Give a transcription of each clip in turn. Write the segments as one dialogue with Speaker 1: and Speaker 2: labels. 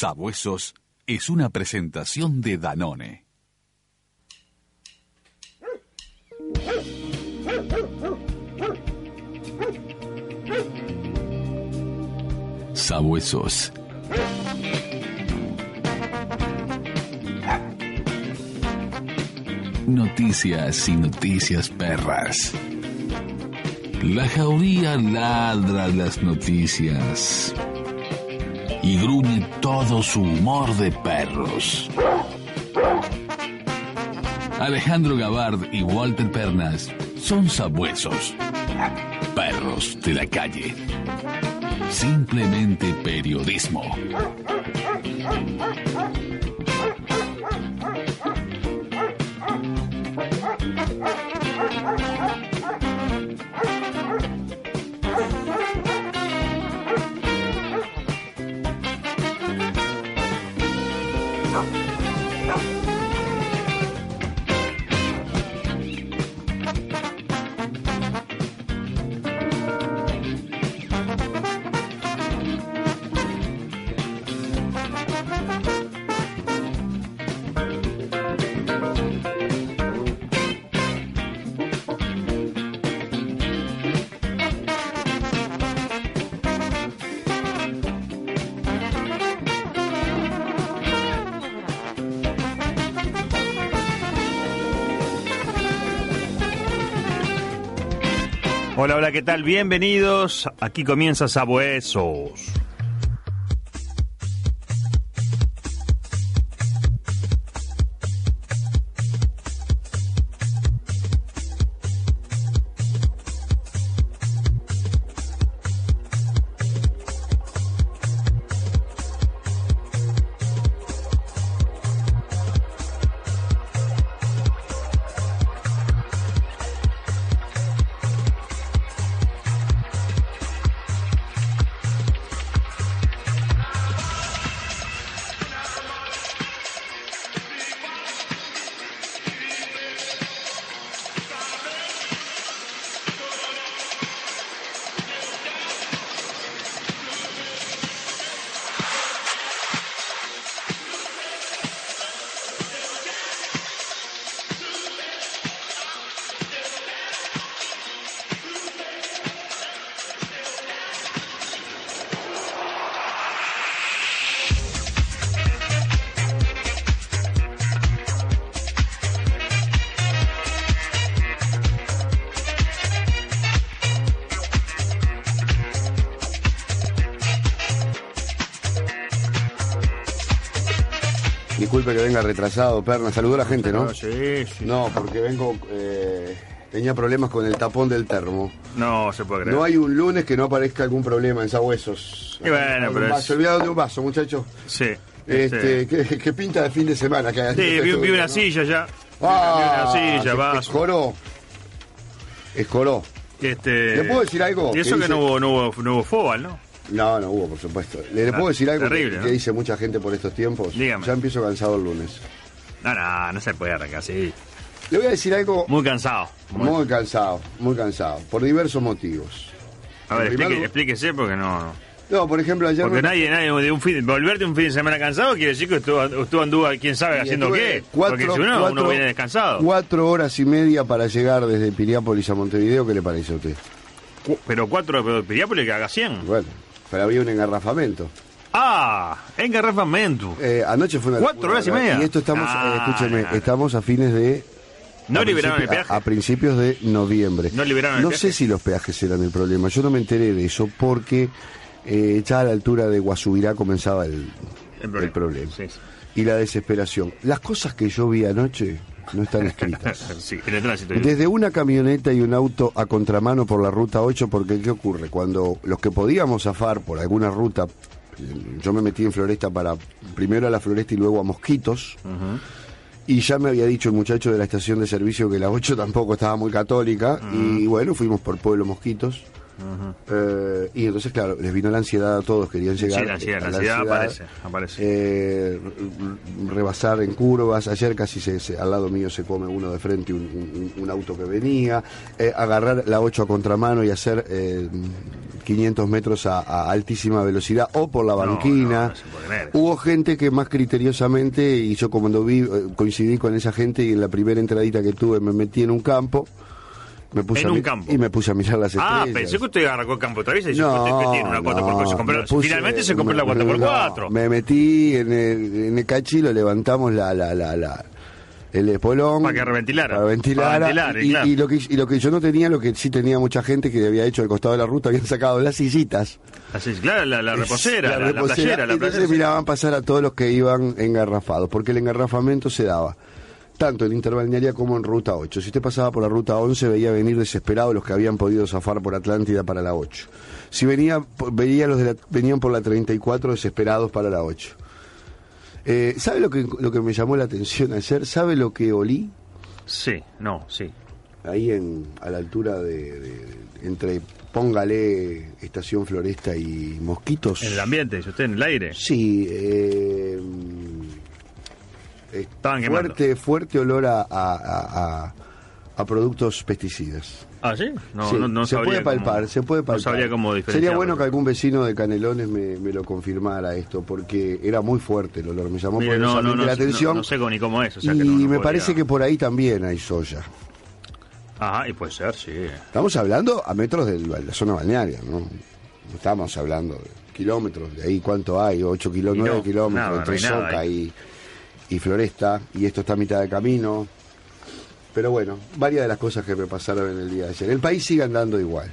Speaker 1: Sabuesos es una presentación de Danone. Sabuesos. Noticias y noticias perras. La jauría ladra las noticias y gruñe todo su humor de perros. Alejandro Gabard y Walter Pernas son sabuesos, perros de la calle. Simplemente periodismo.
Speaker 2: ¿Qué tal? Bienvenidos. Aquí comienza Sabuesos.
Speaker 3: Disculpe que venga retrasado, Perna. Saludó a la gente, ¿no?
Speaker 2: Sí, sí.
Speaker 3: No, porque vengo. eh, tenía problemas con el tapón del termo.
Speaker 2: No se puede creer.
Speaker 3: No hay un lunes que no aparezca algún problema en Sabuesos.
Speaker 2: Y bueno, pero
Speaker 3: vaso,
Speaker 2: es-
Speaker 3: olvidado de un vaso, muchachos.
Speaker 2: Sí.
Speaker 3: Este, ¿qué, qué pinta de fin de semana que?
Speaker 2: Sí, vi, vi una
Speaker 3: ¿no?
Speaker 2: silla ya. Vi
Speaker 3: Ah,
Speaker 2: una silla,
Speaker 3: se-
Speaker 2: vaso.
Speaker 3: Escoró. Escoró.
Speaker 2: Este,
Speaker 3: ¿Le puedo decir algo?
Speaker 2: Y eso
Speaker 3: Que
Speaker 2: que
Speaker 3: dice-
Speaker 2: no hubo, no hubo, no hubo fútbol, ¿no?
Speaker 3: No, no hubo, por supuesto. ¿Le, le
Speaker 2: Ah,
Speaker 3: puedo decir algo
Speaker 2: terrible,
Speaker 3: que,
Speaker 2: ¿no?
Speaker 3: que dice mucha gente por estos tiempos?
Speaker 2: Dígame.
Speaker 3: Ya empiezo cansado el lunes.
Speaker 2: No, no, no se puede arrancar así.
Speaker 3: Le voy a decir algo
Speaker 2: Muy cansado. Muy-
Speaker 3: muy cansado, muy cansado, por diversos motivos.
Speaker 2: A ver, explique- explíquese porque no. no.
Speaker 3: No, por ejemplo, ayer...
Speaker 2: Porque
Speaker 3: me-
Speaker 2: nadie, nadie de un fin, volverte un fin de semana cansado quiere decir que estuvo, estuvo anduvo, quién sabe,
Speaker 3: y
Speaker 2: haciendo qué.
Speaker 3: cuatro-
Speaker 2: porque si uno,
Speaker 3: cuatro-
Speaker 2: uno viene descansado.
Speaker 3: Cuatro horas y media para llegar desde Piriápolis a Montevideo, ¿qué le parece a usted?
Speaker 2: Cu- Pero cuatro, pero Piriápolis que haga 100.
Speaker 3: Bueno, pero había un engarrafamiento.
Speaker 2: Ah, engarrafamiento.
Speaker 3: Eh, anoche fue una...
Speaker 2: ¿Cuatro horas y media?
Speaker 3: Y esto estamos,
Speaker 2: Ah,
Speaker 3: eh, escúcheme,
Speaker 2: no, no.
Speaker 3: estamos a fines de...
Speaker 2: No
Speaker 3: a
Speaker 2: liberaron el peaje.
Speaker 3: A, a principios de noviembre.
Speaker 2: No liberaron el
Speaker 3: No
Speaker 2: peaje.
Speaker 3: sé si los peajes eran el problema. Yo no me enteré de eso porque eh, ya a la altura de Guasubirá comenzaba el,
Speaker 2: El problema.
Speaker 3: el problema.
Speaker 2: Sí, sí.
Speaker 3: Y la desesperación. Las cosas que yo vi anoche no están escritas.
Speaker 2: Sí, en el tránsito.
Speaker 3: Desde una camioneta y un auto a contramano por la ruta 8, porque ¿qué ocurre? Cuando los que podíamos zafar por alguna ruta, eh, yo me metí en Floresta para primero a la Floresta y luego a Mosquitos, y ya me había dicho el muchacho de la estación de servicio que la 8 tampoco estaba muy católica, y bueno, fuimos por Pueblo Mosquitos. Eh, y entonces, claro, les vino la ansiedad a todos, querían llegar.
Speaker 2: Sí, la ansiedad, la ansiedad aparece, aparece.
Speaker 3: eh, rebasar en curvas. Ayer casi se, se- al lado mío se come uno de frente, un, un- un auto que venía. eh, agarrar la 8 a contramano y hacer eh, 500 metros a, a altísima velocidad o por la
Speaker 2: No,
Speaker 3: banquina.
Speaker 2: no, no creer.
Speaker 3: Hubo gente que más criteriosamente, y yo cuando vi, eh, coincidí con esa gente y en la primera entradita que tuve me metí en un campo. Me puse
Speaker 2: En un campo.
Speaker 3: Y me puse a mirar las estrellas.
Speaker 2: Ah, pensé que usted arrancó el campo otra vez y
Speaker 3: No,
Speaker 2: usted tiene una 4x4. se compró-
Speaker 3: me puse-
Speaker 2: finalmente se compró la
Speaker 3: me-
Speaker 2: 4x4.
Speaker 3: no, me metí en el, en el cachilo, levantamos la, la, la, la- el espolón.
Speaker 2: Para que reventilara.
Speaker 3: Para ventilar.
Speaker 2: Para ventilar,
Speaker 3: y,
Speaker 2: claro.
Speaker 3: y lo que, y lo que yo no tenía, lo que sí tenía mucha gente que había hecho al costado de la ruta, habían sacado las sillitas.
Speaker 2: Así es, claro, la, la reposera, la, la
Speaker 3: reposera,
Speaker 2: playera, la
Speaker 3: entonces
Speaker 2: playera.
Speaker 3: miraban pasar a todos los que iban engarrafados, porque el engarrafamiento se daba tanto en Interbalnearia como en Ruta 8. Si usted pasaba por la Ruta 11, veía venir desesperados los que habían podido zafar por Atlántida para la 8. Si venía, veía los de la- venían por la 34 desesperados para la 8. Eh, ¿Sabe lo que, lo que me llamó la atención ayer? ¿Sabe lo que olí?
Speaker 2: Sí, no, sí.
Speaker 3: Ahí en, a la altura de, de- entre, póngale, Estación Floresta y Mosquitos.
Speaker 2: En el ambiente, usted, en el aire.
Speaker 3: Sí, eh, eh, fuerte, fuerte olor a, a, a- a- a productos pesticidas.
Speaker 2: Ah, ¿sí? No,
Speaker 3: Sí,
Speaker 2: no, no
Speaker 3: se
Speaker 2: sabría
Speaker 3: puede palpar,
Speaker 2: cómo-
Speaker 3: se puede palpar.
Speaker 2: No sabría cómo diferenciar.
Speaker 3: Sería bueno que algún vecino de Canelones me, me lo confirmara esto, porque era muy fuerte el olor, me llamó
Speaker 2: Mire, no, no,
Speaker 3: la atención.
Speaker 2: no, sé cómo- ni cómo es. O sea
Speaker 3: y
Speaker 2: que
Speaker 3: me
Speaker 2: podría-
Speaker 3: parece que por ahí también hay soya.
Speaker 2: Ajá, y puede ser, sí.
Speaker 3: Estamos hablando a metros de la zona balnearia, ¿no? No estamos hablando de kilómetros, de ahí cuánto hay, 8
Speaker 2: Y
Speaker 3: kilómetros,
Speaker 2: no,
Speaker 3: 9 kilómetros entre Soca y, y Floresta, y esto está a mitad de camino. Pero bueno, varias de las cosas que me pasaron en el día de ayer. El país sigue andando igual.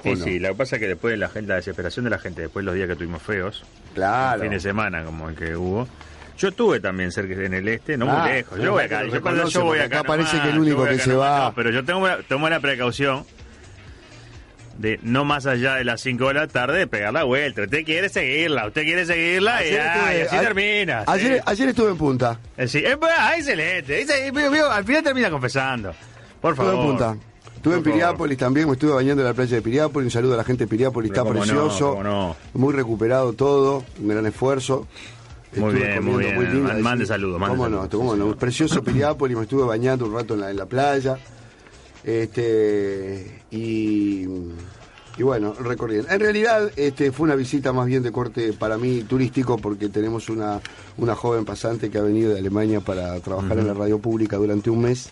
Speaker 3: ¿o
Speaker 2: Sí,
Speaker 3: no?
Speaker 2: sí, lo que pasa es que después de la, gente, la desesperación de la gente, después de los días que tuvimos feos,
Speaker 3: Claro.
Speaker 2: fin de semana como el que hubo, yo estuve también cerca en el este, no
Speaker 3: Ah,
Speaker 2: muy lejos. Yo voy acá, yo, yo voy acá.
Speaker 3: acá parece que el único que se
Speaker 2: nomás,
Speaker 3: va-
Speaker 2: no, pero yo tengo, tomo la precaución de no más allá de las 5 de la tarde de pegar la vuelta. Usted quiere seguirla, usted quiere seguirla y,
Speaker 3: Ayer estuve-
Speaker 2: así
Speaker 3: a-
Speaker 2: termina. sí.
Speaker 3: Ayer, ayer estuve en punta.
Speaker 2: Eh, sí, eh, ah, excelente. Al final termina confesando. Por
Speaker 3: Estuve
Speaker 2: favor.
Speaker 3: en punta. Estuve en. Piriápolis también, me estuve bañando en la playa de Piriápolis. Un saludo a la gente de Piriápolis,
Speaker 2: Pero
Speaker 3: está
Speaker 2: no,
Speaker 3: precioso.
Speaker 2: no.
Speaker 3: Muy recuperado todo, un gran esfuerzo.
Speaker 2: Muy
Speaker 3: Estuve
Speaker 2: bien, muy bien.
Speaker 3: lindo.
Speaker 2: Man- mande saludos, mande
Speaker 3: ¿Cómo
Speaker 2: saludos,
Speaker 3: no? ¿Cómo
Speaker 2: sí,
Speaker 3: no?
Speaker 2: señor.
Speaker 3: Precioso Piriápolis, me estuve bañando un rato en la, en la playa. Este, y, y bueno, recorriendo. En realidad este, fue una visita más bien de corte para mí turístico porque tenemos una, una joven pasante que ha venido de Alemania para trabajar en la radio pública durante un mes.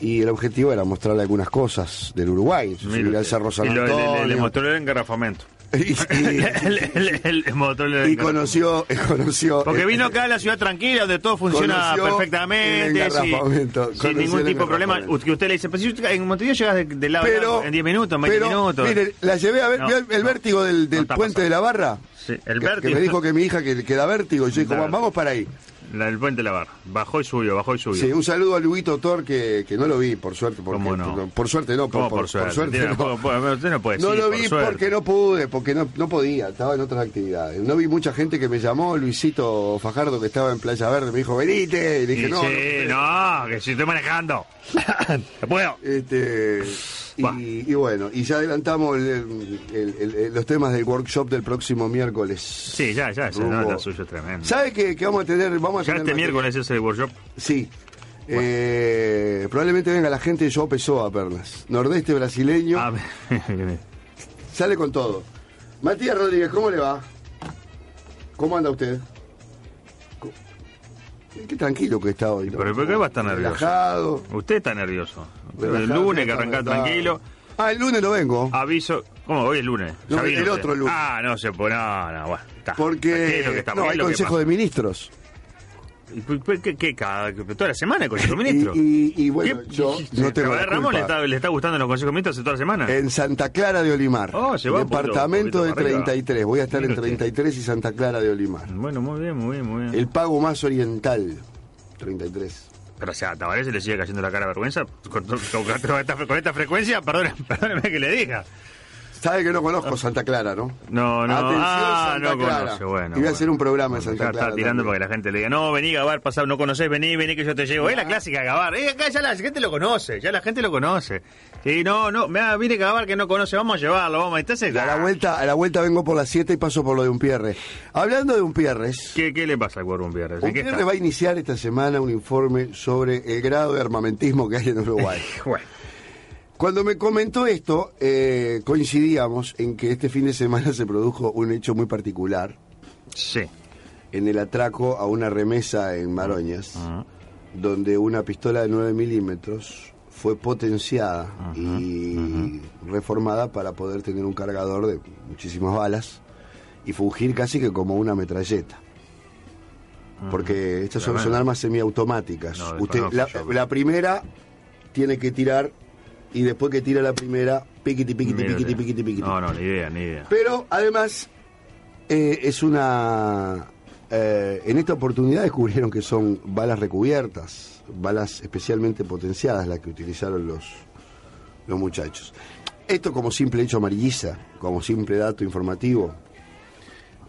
Speaker 3: Y el objetivo era mostrarle algunas cosas del Uruguay, subir al. Cerro San
Speaker 2: Y lo- le- le- mostró el engarrafamiento.
Speaker 3: Y- y-
Speaker 2: el, el- el- el motor del
Speaker 3: y
Speaker 2: engarrafamiento.
Speaker 3: conoció, conoció
Speaker 2: Porque
Speaker 3: eh,
Speaker 2: vino acá a la ciudad tranquila, donde todo funciona perfectamente, sin, ningún tipo de problema. Que usted le dice, pues si en Montevideo llegas de, de lado
Speaker 3: pero
Speaker 2: en 10 minutos, en 20
Speaker 3: pero,
Speaker 2: minutos.
Speaker 3: mire, la llevé a ver
Speaker 2: No,
Speaker 3: ¿vio el, el
Speaker 2: no,
Speaker 3: vértigo del, puente
Speaker 2: pasando.
Speaker 3: de la barra
Speaker 2: Sí, el
Speaker 3: que,
Speaker 2: vértigo.
Speaker 3: que me dijo que mi hija que, que da vértigo y yo dijo vamos para ahí
Speaker 2: La del puente de la barra. Bajó y subió, bajó y subió.
Speaker 3: sí, un saludo a Luguito Tor que, que no lo vi por suerte porque,
Speaker 2: ¿Cómo no?
Speaker 3: por, por suerte no
Speaker 2: ¿Cómo
Speaker 3: por,
Speaker 2: por, suerte? Tiene-
Speaker 3: no.
Speaker 2: ¿cómo puede- usted no puede
Speaker 3: No lo
Speaker 2: por
Speaker 3: vi
Speaker 2: suerte.
Speaker 3: porque no pude, porque no, no podía, estaba en otras actividades. No vi mucha gente que me llamó, Luisito Fajardo que estaba en Playa Verde, me dijo, venite, y dije,
Speaker 2: Y
Speaker 3: no,
Speaker 2: sí,
Speaker 3: no,
Speaker 2: no, que si estoy manejando. Puedo.
Speaker 3: Este. Y, y bueno, y ya adelantamos el- el- el- el- los temas del workshop del próximo miércoles.
Speaker 2: Sí, ya, ya,
Speaker 3: Rumbo-
Speaker 2: no, suyo es tremendo.
Speaker 3: ¿Sabe que, que vamos a tener? Vamos a
Speaker 2: Ya
Speaker 3: tener
Speaker 2: este miércoles ese workshop.
Speaker 3: Sí. Eh, probablemente venga la gente de Yo Pessoa, Pernas. Nordeste brasileño.
Speaker 2: Ah,
Speaker 3: Sale con todo. Matías Rodríguez, ¿cómo le va? ¿Cómo anda usted? Qué tranquilo que está hoy. ¿no?
Speaker 2: Pero ¿por qué va a estar nervioso?
Speaker 3: Relajado.
Speaker 2: Usted está nervioso.
Speaker 3: relajado,
Speaker 2: el lunes que
Speaker 3: relajado.
Speaker 2: tranquilo.
Speaker 3: Ah, el lunes no vengo.
Speaker 2: Aviso. ¿Cómo? Hoy es lunes.
Speaker 3: No, el
Speaker 2: usted.
Speaker 3: otro lunes.
Speaker 2: Ah, no se puede. No, no, bueno. está. ¿Qué es lo
Speaker 3: Porque
Speaker 2: que está-
Speaker 3: no, hay consejo de ministros.
Speaker 2: ¿Y por- por ¿Qué, qué, cada, toda la semana el ministro?
Speaker 3: Y, y- y bueno,
Speaker 2: ¿Qué?
Speaker 3: yo no tengo
Speaker 2: ¿A
Speaker 3: la
Speaker 2: Ramón le está, le está gustando los consejos ministros toda la semana?
Speaker 3: En Santa Clara de Olimar.
Speaker 2: Oh, se va un poquito-
Speaker 3: departamento de
Speaker 2: poquito para arriba.
Speaker 3: 33. Voy a estar en
Speaker 2: Mire usted.
Speaker 3: 33 y Santa Clara de Olimar.
Speaker 2: Bueno, muy bien, muy bien, muy bien.
Speaker 3: El pago más oriental. 33.
Speaker 2: Pero o sea, a Tabaré se le sigue cayendo la cara de vergüenza con, con- con esta, con esta frecuencia, perdóneme, perdóneme que le diga.
Speaker 3: Sabe que no conozco Santa Clara, ¿no?
Speaker 2: No, no,
Speaker 3: Atención,
Speaker 2: ah,
Speaker 3: Santa
Speaker 2: no
Speaker 3: Clara.
Speaker 2: conoce, bueno.
Speaker 3: Y voy a hacer un programa en
Speaker 2: Bueno,
Speaker 3: Santa
Speaker 2: ya
Speaker 3: Clara.
Speaker 2: está tirando para que la gente le diga, no, vení Gabar, pasá, no conocés, vení, vení que yo te llevo. Es la clásica de Gabar. Eh, acá ya la gente lo conoce, ya la gente lo conoce. Y no, no, mira, viene Gabar que no conoce, vamos a llevarlo, vamos. Entonces,
Speaker 3: a la
Speaker 2: ah,
Speaker 3: vuelta, a la vuelta vengo por las 7 y paso por lo de un pierre. Hablando de un pierres,
Speaker 2: ¿qué, ¿qué le pasa al Cuervo Viernes?
Speaker 3: un pierre va a iniciar esta semana un informe sobre el grado de armamentismo que hay en Uruguay.
Speaker 2: Bueno,
Speaker 3: Cuando me comentó esto, eh, coincidíamos en que este fin de semana se produjo un hecho muy particular
Speaker 2: Sí.
Speaker 3: en el atraco a una remesa en Maroñas, donde una pistola de 9 milímetros fue potenciada y reformada para poder tener un cargador de muchísimas balas y fungir casi que como una metralleta. Porque estas son, armas semiautomáticas.
Speaker 2: No,
Speaker 3: Usted, la primera tiene que tirar y después que tira la primera, piquiti, piquiti, piquiti, piquiti, piquiti.
Speaker 2: No, no, ni idea, ni idea.
Speaker 3: Pero además eh, es una... eh, en esta oportunidad descubrieron que son balas recubiertas, balas especialmente potenciadas las que utilizaron los, los muchachos. Esto como simple hecho amarillista, como simple dato informativo.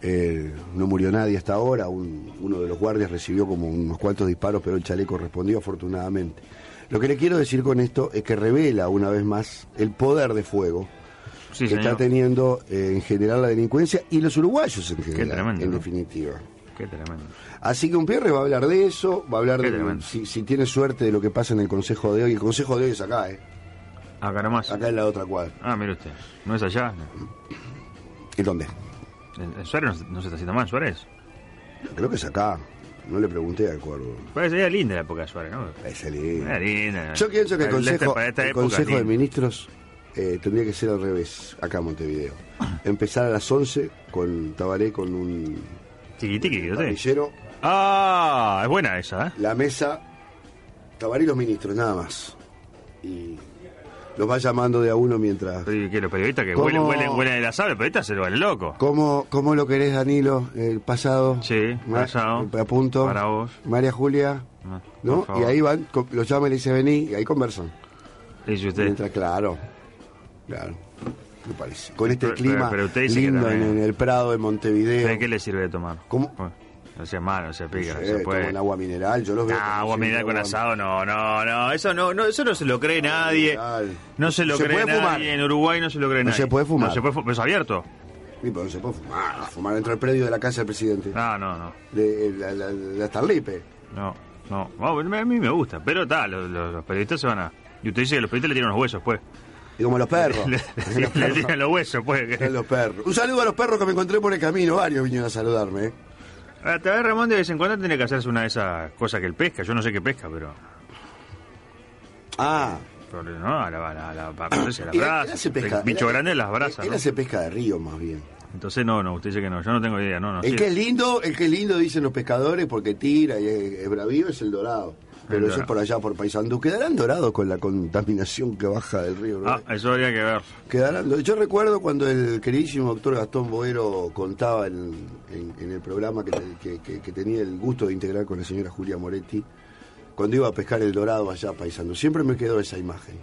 Speaker 3: Eh, no murió nadie hasta ahora, un- uno de los guardias recibió como unos cuantos disparos, pero el chaleco respondió afortunadamente. Lo que le quiero decir con esto es que revela una vez más el poder de fuego
Speaker 2: Sí,
Speaker 3: que
Speaker 2: señor.
Speaker 3: está teniendo eh, en general la delincuencia y los uruguayos en general,
Speaker 2: tremendo,
Speaker 3: en
Speaker 2: ¿no?
Speaker 3: definitiva.
Speaker 2: Qué tremendo.
Speaker 3: Así que un Pierre va a hablar de eso, va a hablar
Speaker 2: Qué
Speaker 3: de si, si tiene suerte de lo que pasa en el consejo de hoy. El consejo de hoy es acá, ¿eh?
Speaker 2: Acá nomás.
Speaker 3: acá en la otra cuadra.
Speaker 2: Ah, mire usted. ¿No es allá?
Speaker 3: ¿En dónde?
Speaker 2: ¿En, en Suárez no, se- no se está haciendo mal, Suárez?
Speaker 3: Creo que es acá. No le pregunté al cuervo.
Speaker 2: Parece era linda la época de Suárez, ¿no?
Speaker 3: Ese lindo.
Speaker 2: Era linda.
Speaker 3: Yo pienso que el consejo, el
Speaker 2: época,
Speaker 3: consejo de
Speaker 2: linda.
Speaker 3: ministros eh, tendría que ser al revés, acá en Montevideo. Empezar a las 11 con Tabaré con un
Speaker 2: Tiquitiqui,
Speaker 3: parrillero,
Speaker 2: Ah, es buena esa, ¿eh?
Speaker 3: la mesa, Tabaré y los ministros, nada más. Y los va llamando de a uno mientras...
Speaker 2: ¿y ¿Qué, los periodistas que
Speaker 3: ¿Cómo?
Speaker 2: huelen, huelen, huelen el asado, los periodistas se lo vale loco.
Speaker 3: ¿Cómo, ¿Cómo lo querés, Danilo? El pasado.
Speaker 2: Sí,
Speaker 3: Ma-
Speaker 2: pasado.
Speaker 3: A punto.
Speaker 2: Para vos.
Speaker 3: María Julia.
Speaker 2: Ah,
Speaker 3: ¿No? Y ahí van, co- lo llama y le dice vení, y ahí conversan.
Speaker 2: Dice usted.
Speaker 3: Mientras, claro. Claro. Me parece. Con este
Speaker 2: Pero-
Speaker 3: clima
Speaker 2: pero- pero usted que
Speaker 3: lindo en, en el Prado de Montevideo.
Speaker 2: ¿De qué le sirve de tomar?
Speaker 3: ¿Cómo?
Speaker 2: Bueno, no sea malo, no sea pica, no
Speaker 3: Eh,
Speaker 2: se puede.
Speaker 3: toman agua mineral, yo los veo.
Speaker 2: Ah,
Speaker 3: como
Speaker 2: agua mineral con
Speaker 3: agua
Speaker 2: asado, no, no, no, eso no, no, eso no se lo cree nadie.
Speaker 3: mineral.
Speaker 2: No se lo
Speaker 3: Se
Speaker 2: cree nadie,
Speaker 3: fumar.
Speaker 2: en Uruguay no se lo cree
Speaker 3: No
Speaker 2: nadie.
Speaker 3: se puede fumar.
Speaker 2: No se puede fumar, es abierto.
Speaker 3: Sí, pero no se puede fumar. Fumar dentro del predio de la casa del presidente.
Speaker 2: No, no, no,
Speaker 3: De, la, la, la Starlipe.
Speaker 2: no, no, No, a mí me gusta, pero está, los, periodistas se van a... Y usted dice que los periodistas le tiran los huesos, pues.
Speaker 3: Y como los perros.
Speaker 2: Le, le tiran los huesos, pues.
Speaker 3: Los perros. Un saludo a los perros que me encontré por el camino. Varios vinieron a saludarme. ¿eh?
Speaker 2: A través Ramón de vez en cuando tiene que hacerse una de esas cosas que él pesca. Yo no sé qué pesca, pero...
Speaker 3: Ah.
Speaker 2: pero no, a la, a la, a la, a
Speaker 3: pesca.
Speaker 2: El bicho
Speaker 3: él-
Speaker 2: grande las brasas,
Speaker 3: Él
Speaker 2: ¿no?
Speaker 3: hace pesca de río más bien.
Speaker 2: Entonces no, no, usted dice que no. Yo no tengo idea, no, no.
Speaker 3: El
Speaker 2: sí.
Speaker 3: que es lindo, el que es lindo dicen los pescadores porque tira y es, es bravío es el dorado. Pero eso es por allá, por Paysandú. ¿Quedarán dorados con la contaminación que baja del río?
Speaker 2: Ah, eso habría que ver.
Speaker 3: Quedarán Yo recuerdo cuando el queridísimo doctor Gastón Boero contaba en, en- en el programa que, te- que- que- que tenía el gusto de integrar con la señora Julia Moretti, cuando iba a pescar el dorado allá a Paysandú. Siempre me quedó esa imagen.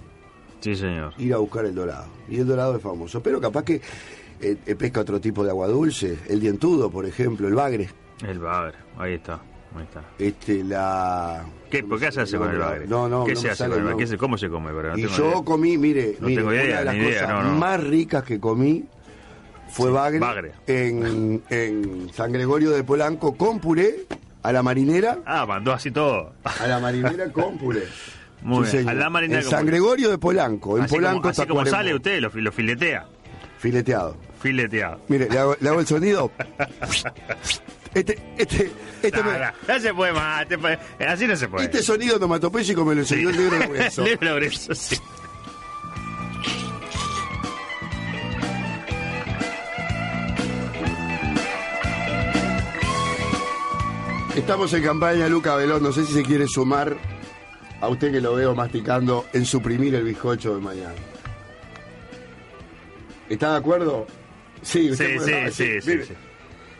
Speaker 2: Sí, señor.
Speaker 3: ir a buscar el dorado. Y el dorado es famoso. Pero capaz que eh, eh, pesca otro tipo de agua dulce, el dientudo, por ejemplo, el bagre.
Speaker 2: El bagre, ahí está, ahí está.
Speaker 3: Este, la...
Speaker 2: ¿Qué, ¿Por qué se hace con el bagre?
Speaker 3: No, no,
Speaker 2: ¿Qué
Speaker 3: no
Speaker 2: se hace
Speaker 3: sale
Speaker 2: con el bagre? ¿Qué
Speaker 3: nombre.
Speaker 2: se- ¿Cómo se come?
Speaker 3: Y yo
Speaker 2: idea.
Speaker 3: comí, mire,
Speaker 2: No
Speaker 3: mire,
Speaker 2: tengo idea,
Speaker 3: una de las
Speaker 2: ni
Speaker 3: cosas
Speaker 2: no, no.
Speaker 3: más ricas que comí fue
Speaker 2: Sí,
Speaker 3: bagre,
Speaker 2: bagre.
Speaker 3: En, en San Gregorio de Polanco con puré a la marinera,
Speaker 2: Ah, mandó así todo.
Speaker 3: a la marinera con puré.
Speaker 2: Muy
Speaker 3: Sí,
Speaker 2: bien. A la marinera
Speaker 3: En San. Gregorio de Polanco, en
Speaker 2: así
Speaker 3: Polanco
Speaker 2: como, así como sale usted, lo, lo filetea.
Speaker 3: Fileteado.
Speaker 2: Fileteado.
Speaker 3: Mire, le hago, le hago el sonido. Este, este, este, me-
Speaker 2: No, no, no se puede más. así no se puede.
Speaker 3: este sonido onomatopéyico me lo enseñó el negro Lorenzo.
Speaker 2: Libro Lorenzo, sí.
Speaker 3: Estamos en campaña, Luca Velón. No sé si se quiere sumar a usted que lo veo masticando en suprimir el bizcocho de mañana. ¿Está de acuerdo? Sí,
Speaker 2: Sí,
Speaker 3: usted puede-
Speaker 2: sí, sí, sí, sí.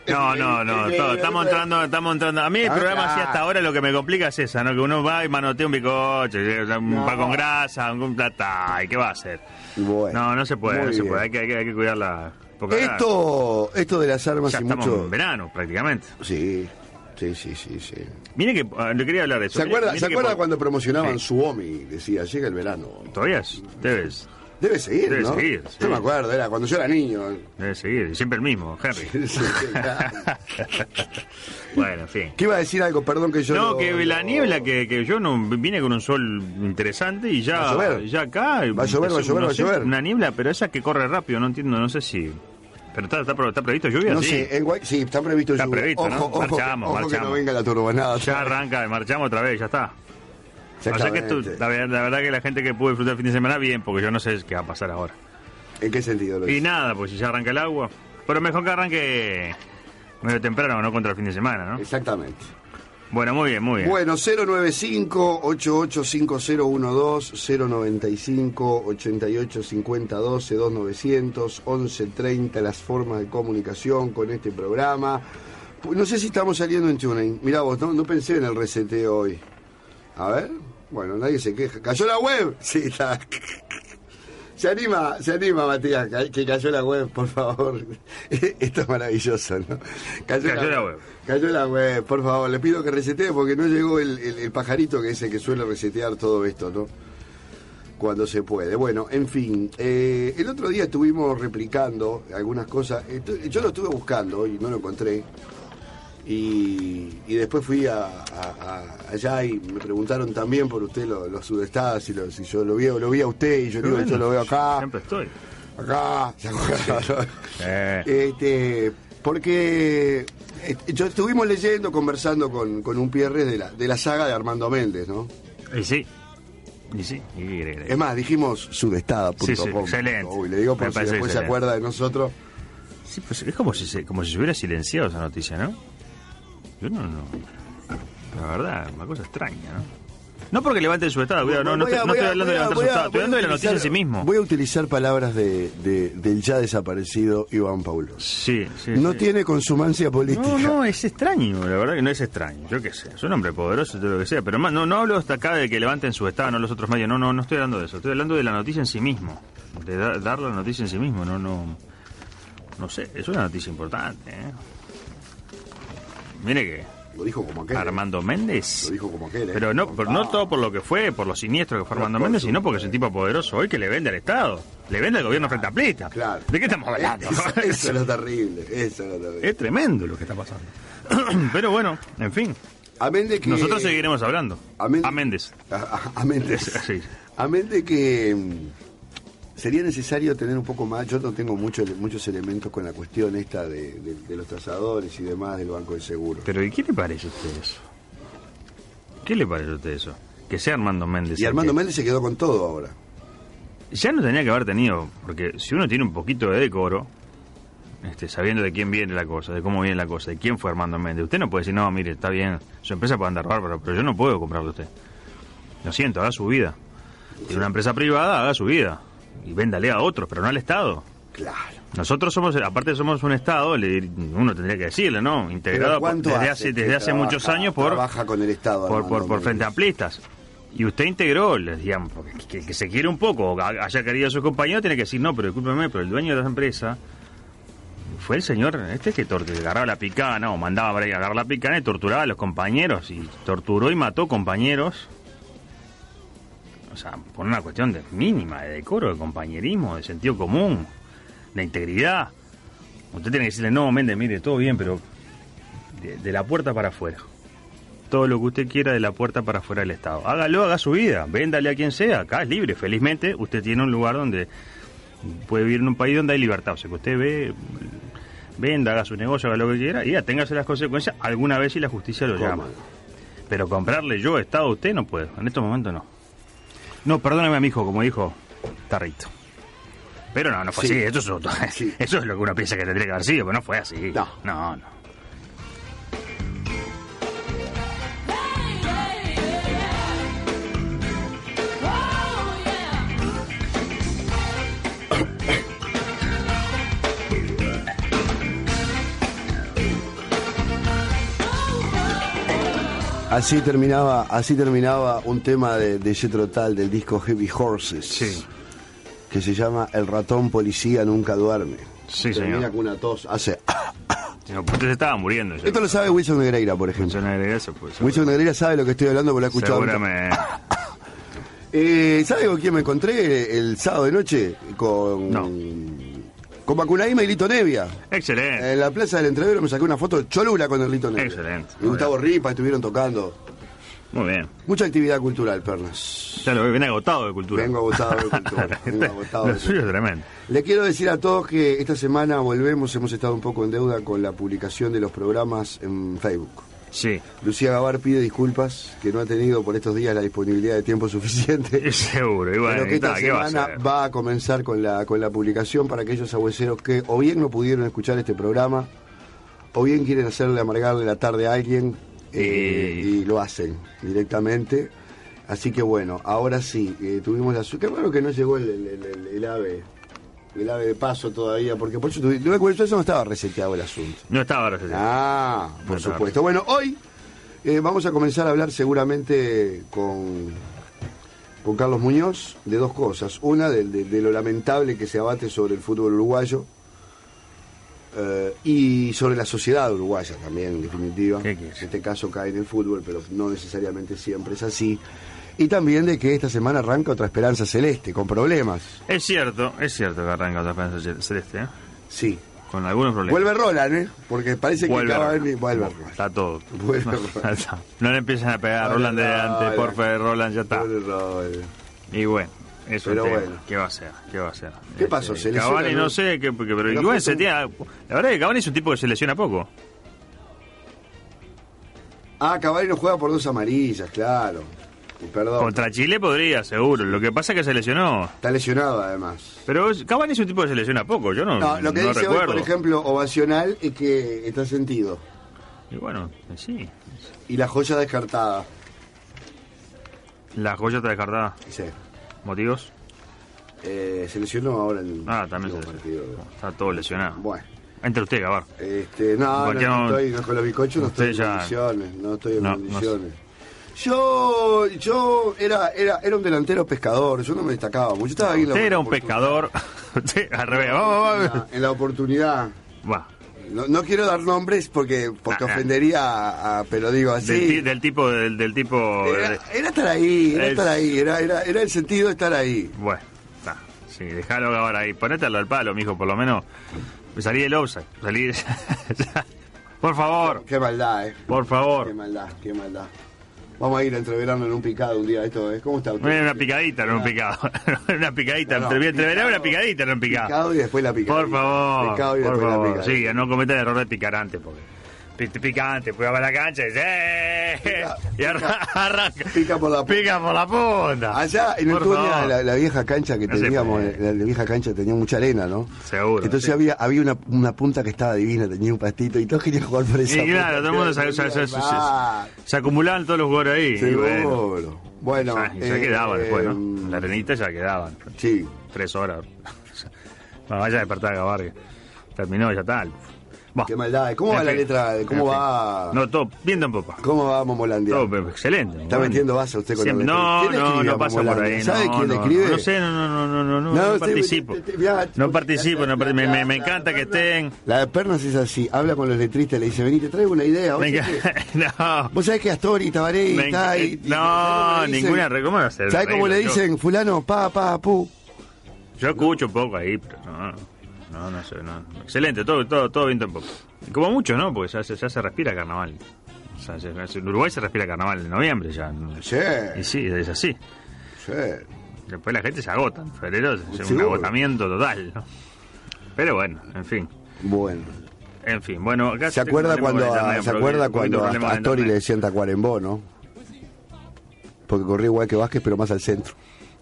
Speaker 2: No, no, no,
Speaker 3: Eh,
Speaker 2: todo- estamos entrando, estamos entrando. A mí el
Speaker 3: Ah,
Speaker 2: programa así hasta ahora lo que me complica es esa, ¿no? Que uno va y manotea un bicocho, un
Speaker 3: No.
Speaker 2: pan con grasa, un plata, ¿y qué va a hacer?
Speaker 3: Bueno,
Speaker 2: No, no se puede, no se puede, hay que, hay que, hay que cuidarla.
Speaker 3: Esto, esto de las armas
Speaker 2: ya
Speaker 3: y
Speaker 2: estamos
Speaker 3: mucho.
Speaker 2: en verano prácticamente.
Speaker 3: Sí, sí, sí, sí, sí.
Speaker 2: Mire que, ah, le quería hablar de eso.
Speaker 3: ¿Se acuerda, ¿se acuerda
Speaker 2: por-
Speaker 3: cuando promocionaban
Speaker 2: Sí.
Speaker 3: Suomi? Decía, llega el verano.
Speaker 2: ¿Todavía es? Debes.
Speaker 3: Debe seguir,
Speaker 2: Debe
Speaker 3: ¿no?
Speaker 2: seguir, sí.
Speaker 3: Yo me acuerdo, era cuando yo era niño.
Speaker 2: Debe seguir, siempre el mismo, Henry.
Speaker 3: Sí,
Speaker 2: bueno, en fin.
Speaker 3: ¿Qué iba a decir algo? Perdón que yo
Speaker 2: No,
Speaker 3: lo-
Speaker 2: que la niebla, que, que yo no vine con un sol interesante y ya,
Speaker 3: Va a llover.
Speaker 2: ya acá.
Speaker 3: Va a llover, va a llover,
Speaker 2: no
Speaker 3: va a llover.
Speaker 2: Una niebla, pero esa que corre rápido, no entiendo, no sé si. Pero está, está, está previsto lluvia,
Speaker 3: No
Speaker 2: sí.
Speaker 3: sé, en Guay- sí, está previsto
Speaker 2: Está
Speaker 3: lluvia.
Speaker 2: previsto, ¿no?
Speaker 3: ojo, ojo,
Speaker 2: Marchamos,
Speaker 3: ojo que
Speaker 2: marchamos.
Speaker 3: no venga la turbanada.
Speaker 2: Ya arranca, marchamos otra vez, ya está. O sea que tú- la, ver- la verdad que la gente que pudo disfrutar el fin de semana, bien, porque yo no sé qué va a pasar ahora.
Speaker 3: ¿En qué sentido lo
Speaker 2: Y nada, pues si ya arranca el agua. Pero mejor que arranque medio temprano, no contra el fin de semana, ¿no?
Speaker 3: Exactamente.
Speaker 2: Bueno, muy bien, muy bien.
Speaker 3: Bueno, 095-885012, 095-885012, 2900, 1130, las formas de comunicación con este programa. No sé si estamos saliendo en tuning. Mirá vos, no, no pensé en el reseteo hoy. A ver. Bueno, nadie se queja. ¿Cayó la web? Sí, está. Se anima, se anima, Matías, que cayó la web, por favor. Esto es maravilloso, ¿no?
Speaker 2: Cayó la web.
Speaker 3: Cayó la web, por favor. Le pido que resetee porque no llegó el, el- el pajarito que es el que suele resetear todo esto, ¿no? Cuando se puede. Bueno, en fin. eh, el otro día estuvimos replicando algunas cosas. Yo lo estuve buscando y no lo encontré. Y, y después fui a, a- a- allá y me preguntaron también por usted los, los sudestados, si, lo- si yo lo vi, lo vi a usted y yo digo,
Speaker 2: Bueno,
Speaker 3: yo lo veo acá,
Speaker 2: Siempre estoy.
Speaker 3: acá, ¿se acuerdan?
Speaker 2: Eh,
Speaker 3: Este, porque eh, yo estuvimos leyendo, conversando con, con un Pierre de la, de la saga de Armando Méndez, ¿no?
Speaker 2: y sí. Y sí. ¿Y
Speaker 3: Es más, dijimos sudestada.com.
Speaker 2: Sí, sí, excelente.
Speaker 3: Uy, le digo por
Speaker 2: Me
Speaker 3: si después se acuerda de nosotros.
Speaker 2: Sí, pues es como si, se, como si se hubiera silenciado esa noticia, ¿no? Yo no, no. La verdad, una cosa extraña, ¿no? No porque levante su estado, cuidado, no, no,
Speaker 3: Voy a-
Speaker 2: no
Speaker 3: voy
Speaker 2: estoy hablando
Speaker 3: voy
Speaker 2: de levantar su
Speaker 3: voy
Speaker 2: estado, estoy
Speaker 3: voy
Speaker 2: hablando de la noticia en sí mismo.
Speaker 3: Voy a utilizar palabras de, de- del ya desaparecido Iván Paulo.
Speaker 2: Sí, sí.
Speaker 3: No
Speaker 2: sí.
Speaker 3: tiene consumancia política.
Speaker 2: No, no, es extraño, la verdad que no es extraño, yo qué sé, es un hombre poderoso, todo lo que sea, pero más, no, no hablo hasta acá de que levanten su estado, no los otros medios, no, no, no estoy hablando de eso, estoy hablando de la noticia en sí mismo, de da- dar la noticia en sí mismo, no, no, no sé, es una noticia importante, ¿eh? Mire que
Speaker 3: Lo dijo como aquel.
Speaker 2: Armando Méndez,
Speaker 3: Lo dijo como aquel. ¿eh?
Speaker 2: pero no, por, no todo por lo que fue, por lo siniestro que fue Armando
Speaker 3: por
Speaker 2: Méndez, sino porque es un tipo poderoso hoy que le vende al Estado, le vende al gobierno frente a Plita.
Speaker 3: Claro.
Speaker 2: ¿De qué estamos hablando?
Speaker 3: Eso, eso es lo terrible. Eso es lo terrible.
Speaker 2: Es tremendo lo que está pasando. Pero bueno, en fin.
Speaker 3: Amén de que.
Speaker 2: Nosotros seguiremos hablando.
Speaker 3: Amén-
Speaker 2: A Méndez.
Speaker 3: A, a- amén de-
Speaker 2: Es- sí.
Speaker 3: amén de que mm, sería necesario tener un poco más. Yo no tengo mucho- muchos elementos con la cuestión esta de, de- de los trazadores y demás del Banco de Seguro.
Speaker 2: Pero ¿y qué le parece a usted eso? ¿Qué le parece a usted eso? Que sea Armando Méndez.
Speaker 3: Y Armando
Speaker 2: que-
Speaker 3: Méndez se quedó con todo ahora.
Speaker 2: Ya no tenía que haber tenido, porque si uno tiene un poquito de decoro, este, sabiendo de quién viene la cosa, de cómo viene la cosa, de quién fue Armando Méndez, usted no puede decir, no, mire, está bien, su empresa puede andar bárbaro, pero yo no puedo comprarle a usted. Lo siento, haga su vida. Tiene una empresa privada, haga su vida. Y véndale a otros, pero no al Estado.
Speaker 3: Claro.
Speaker 2: Nosotros somos, aparte somos un Estado, uno tendría que decirle, ¿no? Integrado por-
Speaker 3: ¿cuánto
Speaker 2: desde
Speaker 3: hace
Speaker 2: desde hace
Speaker 3: trabaja-
Speaker 2: muchos años por,
Speaker 3: Trabaja con el Estado.
Speaker 2: por, por, por frente amplistas. Y usted integró, les digamos, porque que, que se quiere un poco, o haya querido a su compañero, tiene que decir, no, pero discúlpeme, pero el dueño de la empresa fue el señor este que que agarraba la picana o mandaba a agarrar la picana y torturaba a los compañeros y torturó y mató compañeros. O sea, por una cuestión de mínima, de decoro, de compañerismo, de sentido común, de integridad. Usted tiene que decirle, no, Méndez, mire, todo bien, pero de, de la puerta para afuera. Todo lo que usted quiera de la puerta para afuera del Estado. Hágalo, haga su vida, véndale a quien sea. Acá es libre. Felizmente, usted tiene un lugar donde puede vivir en un país donde hay libertad. O sea, que usted ve, venda, haga su negocio, haga lo que quiera y aténgase las consecuencias alguna vez si la justicia lo
Speaker 3: ¿Cómo
Speaker 2: llama. Pero comprarle yo Estado a usted no puedo. En estos momentos no. No, perdóneme a mi hijo, como dijo Tarrito. Pero no, no fue
Speaker 3: Sí.
Speaker 2: así. Eso es, otro-
Speaker 3: Sí.
Speaker 2: eso es lo que uno piensa que tendría que haber sido, pero no fue así.
Speaker 3: No.
Speaker 2: no. no.
Speaker 3: Así terminaba, así terminaba un tema de, de Jethro Tull del disco Heavy Horses.
Speaker 2: Sí.
Speaker 3: Que se llama El ratón policía nunca duerme.
Speaker 2: Sí,
Speaker 3: Termina
Speaker 2: señor.
Speaker 3: con una tos. Hace.
Speaker 2: No, se estaba muriendo. ya.
Speaker 3: Esto lo sabe Wilson Negreira, por ejemplo.
Speaker 2: Agregué eso, pues,
Speaker 3: Wilson Negreira sabe lo que estoy hablando porque lo ha escuchado.
Speaker 2: Seguramente.
Speaker 3: Eh, ¿Sabe con quién me encontré el sábado de noche? Con.
Speaker 2: No.
Speaker 3: Con Macunaíma y Lito Nevia.
Speaker 2: Excelente.
Speaker 3: En la plaza del Entrevero me saqué una foto cholula con el Lito Nevia.
Speaker 2: Excelente.
Speaker 3: Y Gustavo Ripa estuvieron tocando.
Speaker 2: Muy bien.
Speaker 3: Mucha actividad cultural, Pernas.
Speaker 2: Ya lo veo, viene agotado de cultura.
Speaker 3: Vengo agotado de cultura. Vengo agotado de
Speaker 2: Lo suyo es tremendo.
Speaker 3: Le quiero decir a todos que esta semana volvemos, hemos estado un poco en deuda con la publicación de los programas en Facebook.
Speaker 2: Sí,
Speaker 3: Lucía Gavar pide disculpas que no ha tenido por estos días la disponibilidad de tiempo suficiente.
Speaker 2: seguro. Bueno,
Speaker 3: pero que esta
Speaker 2: está, ¿qué va a
Speaker 3: semana va a comenzar con la, con la publicación para aquellos abueceros que o bien no pudieron escuchar este programa o bien quieren hacerle amargarle la tarde a alguien eh,
Speaker 2: Y-
Speaker 3: y lo hacen directamente. Así que bueno, ahora sí, eh, tuvimos la... su- Qué bueno que no llegó el, el- el- el- el ave el ave de paso todavía, porque por eso, no estaba reseteado el asunto.
Speaker 2: No estaba ahora.
Speaker 3: Ah, por
Speaker 2: No
Speaker 3: supuesto. Bueno, hoy eh, vamos a comenzar a hablar seguramente con, con Carlos Muñoz de dos cosas. Una, de, de- de lo lamentable que se abate sobre el fútbol uruguayo eh, y sobre la sociedad uruguaya también, en definitiva.
Speaker 2: ¿Qué
Speaker 3: En este caso cae en el fútbol, pero no necesariamente siempre es así. Y también de que esta semana arranca otra esperanza celeste, con problemas.
Speaker 2: Es cierto, es cierto que arranca otra Esperanza Celeste, ¿eh?
Speaker 3: Sí.
Speaker 2: Con algunos problemas.
Speaker 3: Vuelve Roland, ¿eh? Porque parece que
Speaker 2: Vuelve
Speaker 3: acaba
Speaker 2: Roland.
Speaker 3: de... Vuelve Roland.
Speaker 2: Está todo.
Speaker 3: Vuelve
Speaker 2: no, está. No le empiezan a pegar a Roland de delante,
Speaker 3: Roland.
Speaker 2: porfa, Roland, ya está. Y bueno, es un
Speaker 3: Pero
Speaker 2: tema.
Speaker 3: bueno.
Speaker 2: ¿Qué va a hacer? ¿Qué va a hacer?
Speaker 3: ¿Qué pasó? ¿Se lesiona,
Speaker 2: Cavani
Speaker 3: no?
Speaker 2: no sé, que, que- pero igual se tira- La verdad es que Cavani es un tipo que se lesiona poco.
Speaker 3: Ah, Cavani no juega por dos amarillas, claro. Perdón.
Speaker 2: Contra Chile podría, seguro. Lo que pasa es que se lesionó.
Speaker 3: Está lesionado además.
Speaker 2: Pero Cavani es un tipo que se lesiona poco. Yo no,
Speaker 3: No, lo que
Speaker 2: no
Speaker 3: dice hoy,
Speaker 2: recuerdo.
Speaker 3: por ejemplo, ovacional es que está sentido.
Speaker 2: Y bueno, sí.
Speaker 3: Y la joya descartada.
Speaker 2: La joya está descartada.
Speaker 3: Sí.
Speaker 2: ¿Motivos?
Speaker 3: Eh, se lesionó ahora en el
Speaker 2: Ah, también se
Speaker 3: partido.
Speaker 2: Está todo lesionado.
Speaker 3: Bueno.
Speaker 2: Entre usted, Gavar.
Speaker 3: Este, no, no, estoy no, con los bizcochos, no estoy en
Speaker 2: ya-
Speaker 3: condiciones, no estoy en
Speaker 2: No, no
Speaker 3: condiciones. Yo, yo era, era, era un delantero pescador, yo no me destacaba mucho. Estaba ahí en la
Speaker 2: Usted era un pescador. Al revés. Vamos,
Speaker 3: En
Speaker 2: vamos.
Speaker 3: la- En la oportunidad.
Speaker 2: Va.
Speaker 3: No, no quiero dar nombres porque porque
Speaker 2: Ah, ah.
Speaker 3: ofendería a, a- pero digo así.
Speaker 2: Del, del tipo. Del, del tipo.
Speaker 3: Era, era estar ahí, era
Speaker 2: Es-
Speaker 3: estar ahí, era, era, era el sentido de estar ahí.
Speaker 2: Bueno, está. Sí, déjalo Gavar ahí. Ponete al palo, mijo, por lo menos. Salí del offside. Salí. por favor.
Speaker 3: Qué maldad, eh.
Speaker 2: Por
Speaker 3: Qué
Speaker 2: favor.
Speaker 3: maldad, qué maldad. Vamos a ir a entreverarnos en un picado un día esto, ¿eh? ¿Cómo está usted?
Speaker 2: No era una picadita, no un picado. una picadita.
Speaker 3: No, no,
Speaker 2: entre entre verano una picadita, no un picado.
Speaker 3: Picado y después la picadita.
Speaker 2: Por favor.
Speaker 3: Picado y
Speaker 2: por
Speaker 3: después la
Speaker 2: favor.
Speaker 3: picadita.
Speaker 2: Sí, no cometan el error de picar antes, porque. Pi- Picante, pues va a la cancha y dice. ¡Eh!
Speaker 3: Pica,
Speaker 2: y arra- arranca.
Speaker 3: Pica por la punta.
Speaker 2: Pica por la punta.
Speaker 3: Allá en Antonia, la, la vieja cancha que
Speaker 2: No
Speaker 3: teníamos, la, la vieja cancha tenía mucha arena, ¿no?
Speaker 2: Seguro.
Speaker 3: Entonces
Speaker 2: sí.
Speaker 3: había, había una, una punta que estaba divina, tenía un pastito y todos querían jugar por esa
Speaker 2: Y claro, todo el mundo se, se- se- acumulaban todos los jugadores ahí. y bueno.
Speaker 3: Seguro. Bueno,
Speaker 2: Ah, y ya
Speaker 3: eh,
Speaker 2: quedaban después, ¿no?
Speaker 3: eh,
Speaker 2: La arenita ya quedaban.
Speaker 3: Sí,
Speaker 2: Tres horas. Bueno, vaya a despertar a Gavar. Terminó, ya tal.
Speaker 3: Qué maldad. ¿Cómo
Speaker 2: En
Speaker 3: va la letra? ¿Cómo
Speaker 2: En fin.
Speaker 3: va?
Speaker 2: No, todo, viento en popa.
Speaker 3: ¿Cómo va Momolandia?
Speaker 2: Todo excelente.
Speaker 3: Está
Speaker 2: bueno.
Speaker 3: metiendo baza usted con
Speaker 2: Siempre-
Speaker 3: la letra.
Speaker 2: No,
Speaker 3: ¿Quién
Speaker 2: no, no pasa por ahí.
Speaker 3: ¿Sabe
Speaker 2: no,
Speaker 3: quién
Speaker 2: no,
Speaker 3: escribe?
Speaker 2: No sé, no, no, no, no, no, no, participo. No participo, no participo. Me, encanta que estén.
Speaker 3: La de Pernas es así, habla con los letristas, le dice, vení, te traigo una idea. ¿Vos,
Speaker 2: Me
Speaker 3: sabés
Speaker 2: enca-
Speaker 3: que,
Speaker 2: No.
Speaker 3: vos sabés que Astori, Tabaré está y, y-
Speaker 2: No, ninguna. re- ¿Cómo va a ser?
Speaker 3: ¿Sabés cómo le dicen? Fulano, pa, pa, pu.
Speaker 2: Yo escucho un poco ahí, pero no, no, no sé, no. Excelente, todo, todo, todo viento en popa. Como mucho, ¿no? Porque ya se, ya se respira carnaval. O sea, se- en Uruguay se respira carnaval en noviembre ya.
Speaker 3: Sí,
Speaker 2: Y sí, es así.
Speaker 3: sí.
Speaker 2: Después la gente se agota. En febrero es un
Speaker 3: Seguro.
Speaker 2: agotamiento total, ¿no? Pero bueno, en fin.
Speaker 3: Bueno.
Speaker 2: En fin, bueno, acá
Speaker 3: ¿Se acuerda cuando,
Speaker 2: internet,
Speaker 3: ¿se acuerda cuando a, a Astori le decían Tacuarembó, no? Porque corría igual que Vázquez, pero más al centro.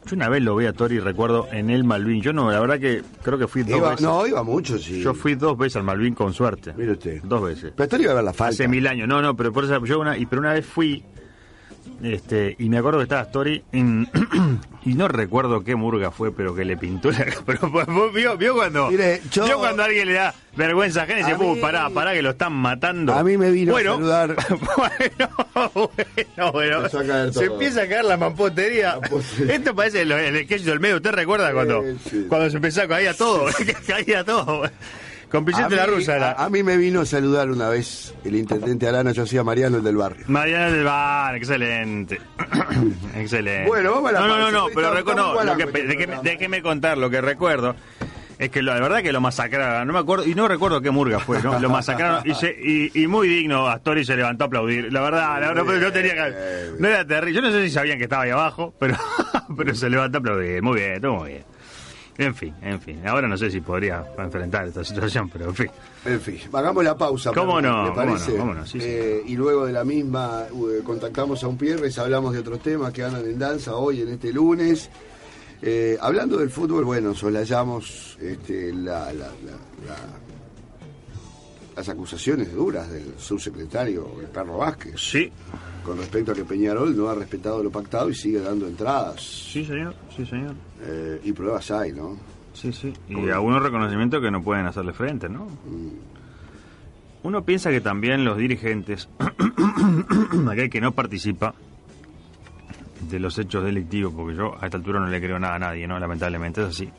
Speaker 2: Yo una vez lo vi a Tori, recuerdo, en el Malvin. Yo no, la verdad que creo que fui dos
Speaker 3: Iba-
Speaker 2: veces.
Speaker 3: no, iba mucho, sí.
Speaker 2: Yo fui dos veces al Malvin con suerte.
Speaker 3: Mire usted.
Speaker 2: Dos veces.
Speaker 3: Pero Astori iba a ver la falta.
Speaker 2: Hace mil años. No, no, pero por eso yo una, y, pero una vez fui este y me acuerdo que estaba Story en- y no recuerdo qué murga fue, pero que le pintó la pero vio, vio cuando
Speaker 3: Mire, yo-
Speaker 2: vio cuando a alguien le da vergüenza ajena y dice,
Speaker 3: A mí-
Speaker 2: "Uh, pará, pará que lo están matando."
Speaker 3: A mí me vino a
Speaker 2: bueno,
Speaker 3: saludar.
Speaker 2: bueno, bueno, bueno.
Speaker 3: A
Speaker 2: Se
Speaker 3: todo.
Speaker 2: empieza a caer la mampotería.
Speaker 3: Mampostería.
Speaker 2: Esto parece el, el sketch del medio, ¿usted recuerda cuando
Speaker 3: Sí, sí.
Speaker 2: cuando se empezó a caer todo? que caía todo. Con Vicente la Rusa era.
Speaker 3: A, a mí me vino a saludar una vez el intendente Arana, yo hacía Mariano, el del barrio.
Speaker 2: Mariana del Bar, excelente. excelente.
Speaker 3: Bueno, vamos a la
Speaker 2: No, no, no, no, pero recuerdo, déjeme contar lo que recuerdo. Es que lo- la verdad que lo masacraron, no me acuerdo, y no recuerdo qué murga fue, ¿no? Lo masacraron y, se- y, y muy digno, Astori se levantó a aplaudir. La verdad, la- no, no tenía que- No era terrible, yo no sé si sabían que estaba ahí abajo, pero, pero se levantó a aplaudir. Muy bien, todo muy bien. En fin, en fin. Ahora no sé si podría enfrentar esta situación, pero en fin.
Speaker 3: En fin, hagamos la pausa.
Speaker 2: ¿Cómo no?
Speaker 3: ¿Le
Speaker 2: ¿Cómo
Speaker 3: parece?
Speaker 2: no? ¿Cómo no? Sí, sí.
Speaker 3: Eh, y luego de la misma eh, contactamos a un Pierres, hablamos de otros temas que andan en danza hoy, en este lunes. Eh, hablando del fútbol, bueno, solayamos este, la, la- la- la- las acusaciones duras del subsecretario, el perro Vázquez,
Speaker 2: Sí,
Speaker 3: con respecto a que Peñarol no ha respetado lo pactado y sigue dando entradas.
Speaker 2: sí, señor, sí, señor.
Speaker 3: Eh, y pruebas hay, ¿no?
Speaker 2: Sí, sí. Y algunos reconocimientos que no pueden hacerle frente, ¿no? Uno piensa que también los dirigentes, aquel que no participa de los hechos delictivos, porque yo a esta altura no le creo nada a nadie, ¿no? Lamentablemente es así.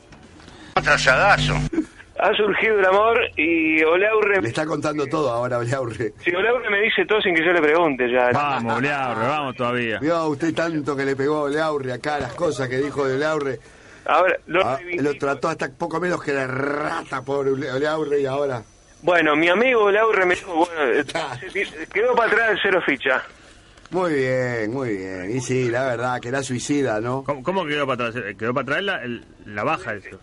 Speaker 4: Ha surgido el amor y Olaurre...
Speaker 3: Le está contando todo ahora, Oleaurre.
Speaker 4: Si Olaurre me dice todo sin que yo le pregunte ya.
Speaker 2: Vamos, Oleaurre, vamos todavía.
Speaker 3: Vio usted tanto que le pegó a Oleaurre acá, las cosas que dijo de Oleaurre.
Speaker 4: Ahora, lo
Speaker 3: Ah, lo trató hasta poco menos que la rata, pobre Oleaurre, y ahora.
Speaker 4: Bueno, mi amigo Olaurre me dijo, bueno, eh, se quedó para atrás el cero ficha.
Speaker 3: Muy bien, muy bien. Y sí, la verdad, que era suicida, ¿no?
Speaker 2: ¿Cómo, cómo quedó para atrás? Eh, Quedó para atrás la, la baja. Eso.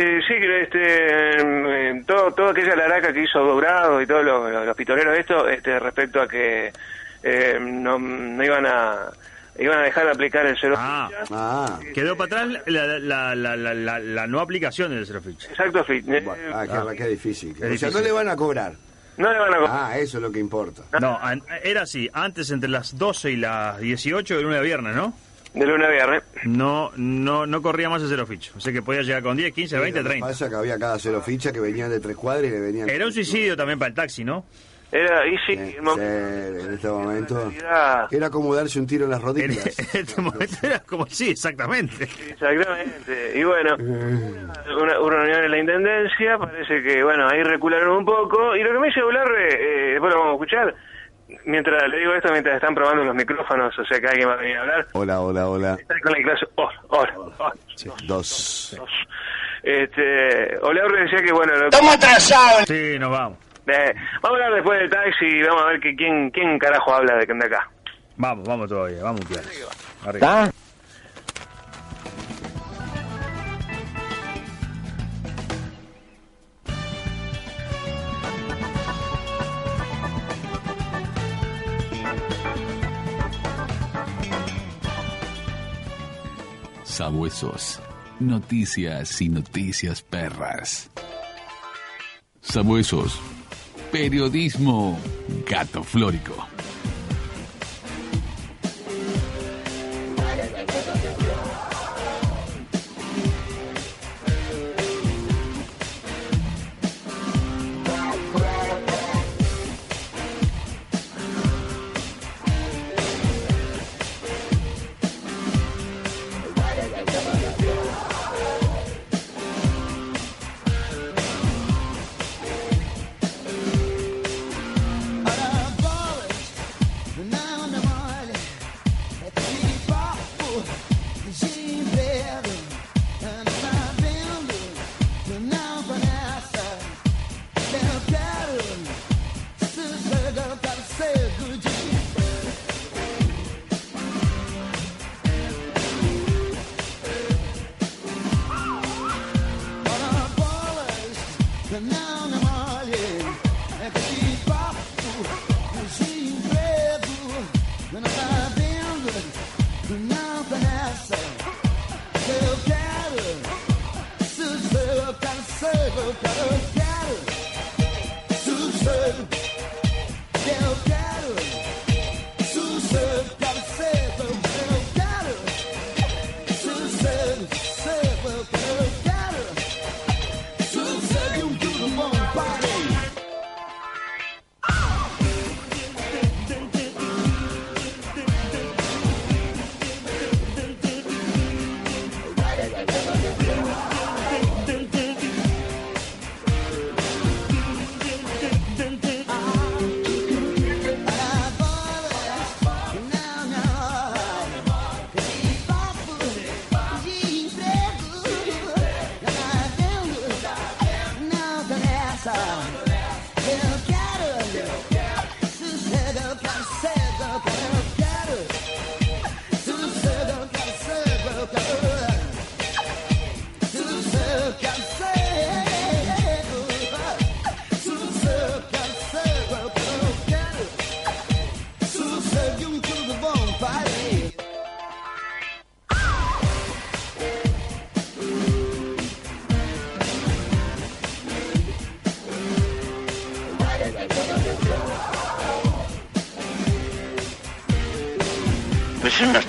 Speaker 4: Eh, sí, que este, eh, todo, toda aquella laraca que hizo Dobrado y todos los, los, los pitoneros de esto, este, respecto a que eh, no, no iban a iban a dejar de aplicar el cero
Speaker 2: Ah.
Speaker 4: ficha.
Speaker 3: Ah,
Speaker 2: Quedó para atrás la, la, la, la, la, la no aplicación del cero ficha.
Speaker 4: Exacto, fit.
Speaker 3: Bueno, ah, qué, qué difícil. o sea,
Speaker 2: difícil.
Speaker 3: no le van a cobrar.
Speaker 4: no le van a co-
Speaker 3: Ah, eso es lo que importa.
Speaker 2: No, era así. Antes entre las 12 y las 18 de lunes a viernes, ¿no?
Speaker 4: De lunes a viernes.
Speaker 2: No, no, no corría más el cero ficha. O sea que podía llegar con 10, 15, 20,
Speaker 3: Lo que
Speaker 2: 30.
Speaker 3: pasa que había cada cero ficha que venían de tres cuadras y le venían.
Speaker 2: Era un suicidio también para el taxi, ¿no?
Speaker 4: Era, y sí,
Speaker 3: Sí,
Speaker 4: el momento-
Speaker 3: sí, en este momento.
Speaker 4: Era-
Speaker 3: Era como darse un tiro en las rodillas.
Speaker 2: en este momento era como, sí, exactamente.
Speaker 4: Exactamente. Y bueno, una, una reunión en la intendencia, parece que, bueno, ahí recularon un poco. Y lo que me dice Ularre, eh, después lo vamos a escuchar, mientras le digo esto, mientras están probando los micrófonos, o sea que alguien va a venir a hablar.
Speaker 3: Hola, hola, hola.
Speaker 4: Está con la clase, hola, hola, hola.
Speaker 3: Dos.
Speaker 4: dos. Este, Olaurre decía que, bueno, lo-
Speaker 2: Sí, nos vamos.
Speaker 4: eh, vamos a hablar después del taxi y vamos a ver que quién, quién carajo habla de, de acá.
Speaker 2: Vamos, vamos todavía, vamos, Pierre. Arriba.
Speaker 1: Sabuesos. Noticias y noticias perras. Sabuesos. Periodismo gato flórico.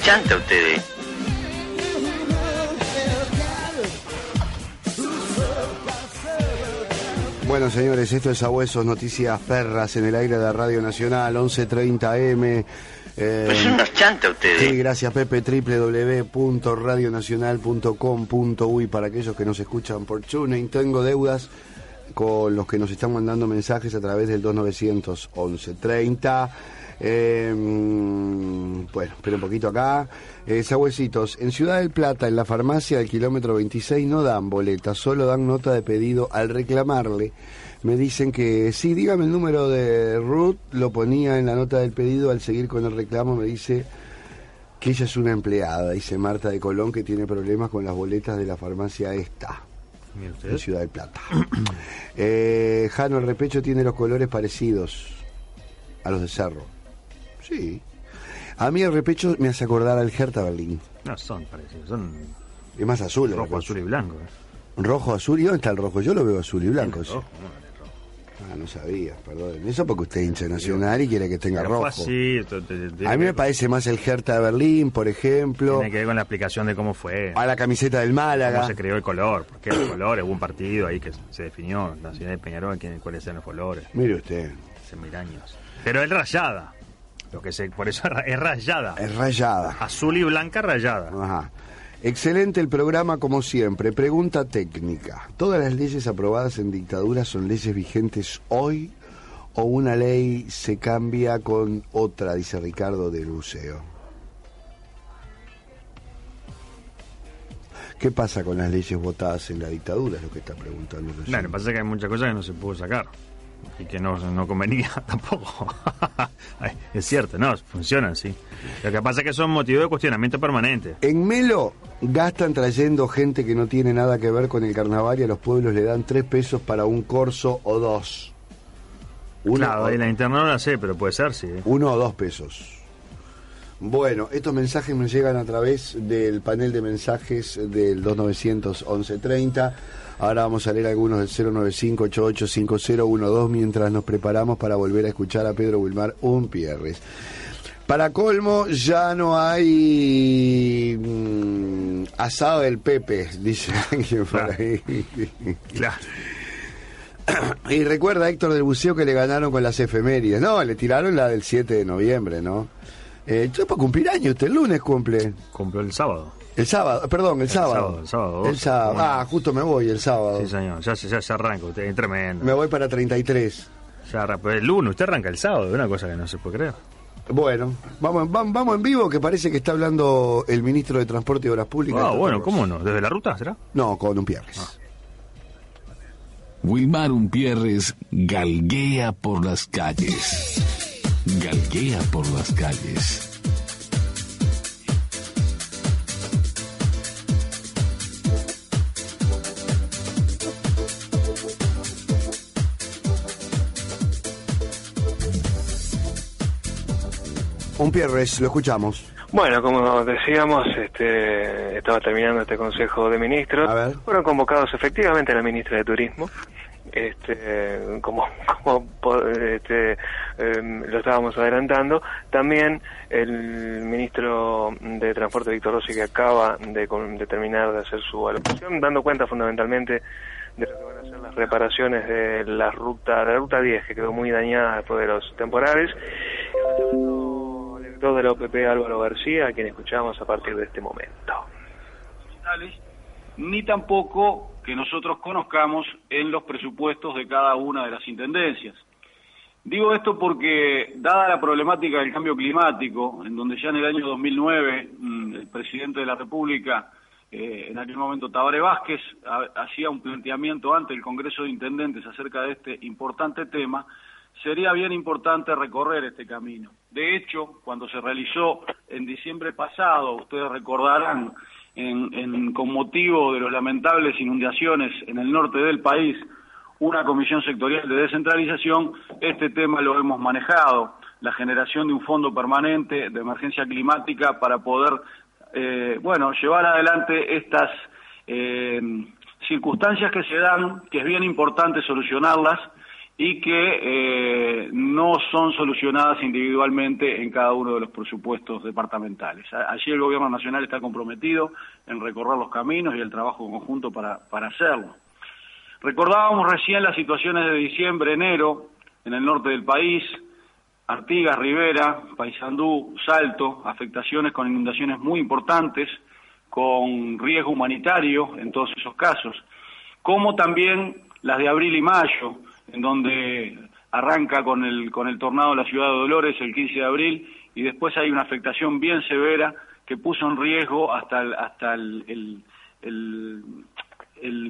Speaker 5: Chantas ustedes.
Speaker 3: Bueno, señores, esto es Sabuesos, noticias perras en el aire de Radio Nacional, 11.30 M. Eh,
Speaker 5: Pues son unos chantas ustedes.
Speaker 3: Sí, gracias Pepe, www.radionacional.com.uy para aquellos que nos escuchan por TuneIn. Tengo deudas con los que nos están mandando mensajes a través del 2900 1130. Eh, bueno, espera un poquito acá. Eh, Sabuesitos, en Ciudad del Plata, en la farmacia del kilómetro 26, no dan boletas, solo dan nota de pedido. Al reclamarle, me dicen que sí, dígame el número de Ruth, lo ponía en la nota del pedido. Al seguir con el reclamo, me dice que ella es una empleada, dice Marta de Colón, que tiene problemas con las boletas de la farmacia esta. En Ciudad del Plata. eh, Jano, el repecho tiene los colores parecidos a los de Cerro. Sí. A mí el repecho me hace acordar al Hertha Berlín.
Speaker 2: No son parecidos, son
Speaker 3: Es más azul. el
Speaker 2: rojo, azul y blanco. eh.
Speaker 3: Rojo, azul. ¿Y dónde está el rojo? Yo lo veo azul y blanco. sí.
Speaker 2: Rojo, no, rojo.
Speaker 3: Ah, no sabía, perdón. Eso porque usted es hincha nacional y quiere que tenga
Speaker 2: Pero
Speaker 3: rojo.
Speaker 2: así, te- te-
Speaker 3: A mí me parece más el Hertha de Berlín, por ejemplo.
Speaker 2: Tiene que ver con la explicación de cómo fue.
Speaker 3: A la camiseta del Málaga.
Speaker 2: cómo se creó el color, porque el color, hubo un partido ahí que se definió, Nacional de Peñarol, cuáles eran los colores,
Speaker 3: Mire usted,
Speaker 2: hace mil años. Pero es rayada, lo que se, por eso es ra- es rayada,
Speaker 3: es rayada.
Speaker 2: azul y blanca rayada.
Speaker 3: Ajá. Excelente el programa como siempre. Pregunta técnica. ¿Todas las leyes aprobadas en dictadura son leyes vigentes hoy o una ley se cambia con otra, dice Ricardo del Buceo? ¿Qué pasa con las leyes votadas en la dictadura? Es lo que está preguntando.
Speaker 2: Bueno, pasa que hay muchas cosas que no se pudo sacar y que no, no convenía tampoco. Es cierto, no, funcionan, sí. Lo que pasa es que son motivos de cuestionamiento permanente.
Speaker 3: En Melo gastan trayendo gente que no tiene nada que ver con el carnaval y a los pueblos le dan tres pesos para un corso o dos. Uno,
Speaker 2: claro,
Speaker 3: o,
Speaker 2: la interna no la sé, pero puede ser, sí.
Speaker 3: uno o dos pesos. Bueno, estos mensajes me llegan a través del panel de mensajes del 2900 1130. Ahora vamos a leer algunos del 095-885012 mientras nos preparamos para volver a escuchar a Pedro Wilmar Umpierres. Para colmo, ya no hay mm, asado del Pepe, dice alguien por
Speaker 2: Claro.
Speaker 3: ahí.
Speaker 2: Claro.
Speaker 3: Y recuerda Héctor del Buceo que le ganaron con las efemérides. No, le tiraron la del 7 de noviembre, ¿no? Eh, estoy para cumplir año, usted el lunes cumple.
Speaker 2: Compró el sábado.
Speaker 3: El sábado, perdón, el, sábado.
Speaker 2: sábado, el sábado,
Speaker 3: El sábado.
Speaker 2: Bueno.
Speaker 3: Ah, justo me voy el sábado.
Speaker 2: Sí, señor, ya, se- ya se arranca usted, es tremendo.
Speaker 3: Me voy para 33.
Speaker 2: Ya arranca, el lunes, usted arranca el sábado, es una cosa que no se puede creer.
Speaker 3: Bueno, vamos, vamos, vamos en vivo, que parece que está hablando el ministro de Transporte y Obras Públicas.
Speaker 2: Ah, bueno. ¿cómo no? ¿Desde la ruta será?
Speaker 3: No, con un Pierres.
Speaker 1: Wilmar Umpierres galguea por las calles. Galguea por las calles.
Speaker 3: Un Pierres, lo escuchamos.
Speaker 6: Bueno, como decíamos, este, estaba terminando este Consejo de Ministros.
Speaker 3: A ver.
Speaker 6: Fueron convocados efectivamente la ministra de Turismo. Este, como, como este, em, lo estábamos adelantando, también el ministro de Transporte Víctor Rossi que acaba de, de terminar de hacer su alocución, dando cuenta fundamentalmente de lo que van a ser las reparaciones de la ruta, de la ruta 10 que quedó muy dañada después de los temporales. Director de la OPP Álvaro García, a quien escuchamos a partir de este momento.
Speaker 7: ni tampoco que nosotros conozcamos en los presupuestos de cada una de las intendencias. Digo esto porque, dada la problemática del cambio climático, en donde ya en el año 2009 mm, el presidente de la República, eh, en aquel momento Tabaré Vázquez, ha- hacía un planteamiento ante el Congreso de Intendentes acerca de este importante tema, sería bien importante recorrer este camino. De hecho, cuando se realizó en diciembre pasado, ustedes recordarán, en- con motivo de las lamentables inundaciones en el norte del país, una comisión sectorial de descentralización, este tema lo hemos manejado, la generación de un fondo permanente de emergencia climática para poder, eh, bueno, llevar adelante estas eh, circunstancias que se dan, que es bien importante solucionarlas y que eh, no son solucionadas individualmente en cada uno de los presupuestos departamentales. Allí el Gobierno Nacional está comprometido en recorrer los caminos y el trabajo conjunto para, para hacerlo. Recordábamos recién las situaciones de diciembre, enero, en el norte del país, Artigas, Rivera, Paysandú, Salto, afectaciones con inundaciones muy importantes, con riesgo humanitario en todos esos casos, como también las de abril y mayo, en donde arranca con el, con el tornado la ciudad de Dolores el 15 de abril y después hay una afectación bien severa que puso en riesgo hasta el, hasta el, el- el-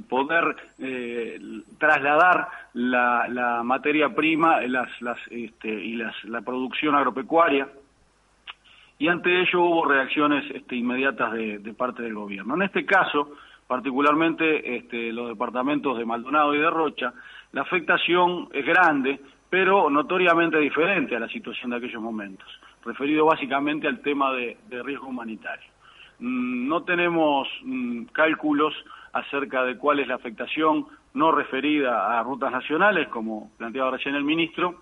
Speaker 7: poder eh, trasladar la, la materia prima las, las, este, y las, la producción agropecuaria y ante ello hubo reacciones este, inmediatas de, de parte del gobierno. En este caso, particularmente este, los departamentos de Maldonado y de Rocha, la afectación es grande, pero notoriamente diferente a la situación de aquellos momentos, referido básicamente al tema de, riesgo humanitario. Mm, No tenemos mm, cálculos acerca de cuál es la afectación no referida a rutas nacionales, como planteaba recién el ministro,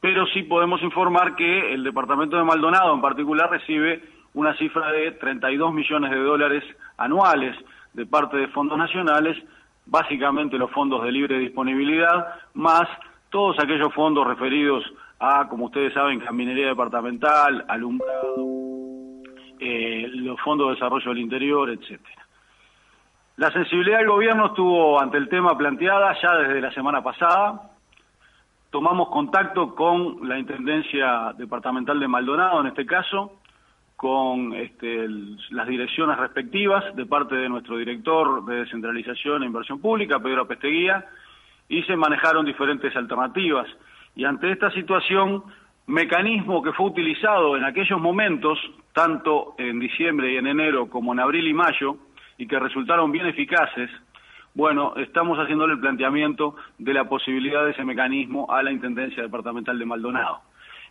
Speaker 7: pero sí podemos informar que el departamento de Maldonado en particular recibe una cifra de 32 millones de dólares anuales de parte de fondos nacionales, básicamente los fondos de libre disponibilidad, más todos aquellos fondos referidos a, como ustedes saben, caminería departamental, alumbrado, eh, los fondos de desarrollo del interior, etcétera. La sensibilidad del gobierno estuvo ante el tema planteada ya desde la semana pasada. Tomamos contacto con la Intendencia Departamental de Maldonado, en este caso, con este, las direcciones respectivas de parte de nuestro director de Descentralización e Inversión Pública, Pedro Apesteguía, y se manejaron diferentes alternativas. Y ante esta situación, mecanismo que fue utilizado en aquellos momentos, tanto en diciembre y en enero como en abril y mayo, y que resultaron bien eficaces, bueno, estamos haciéndole el planteamiento de la posibilidad de ese mecanismo a la Intendencia Departamental de Maldonado.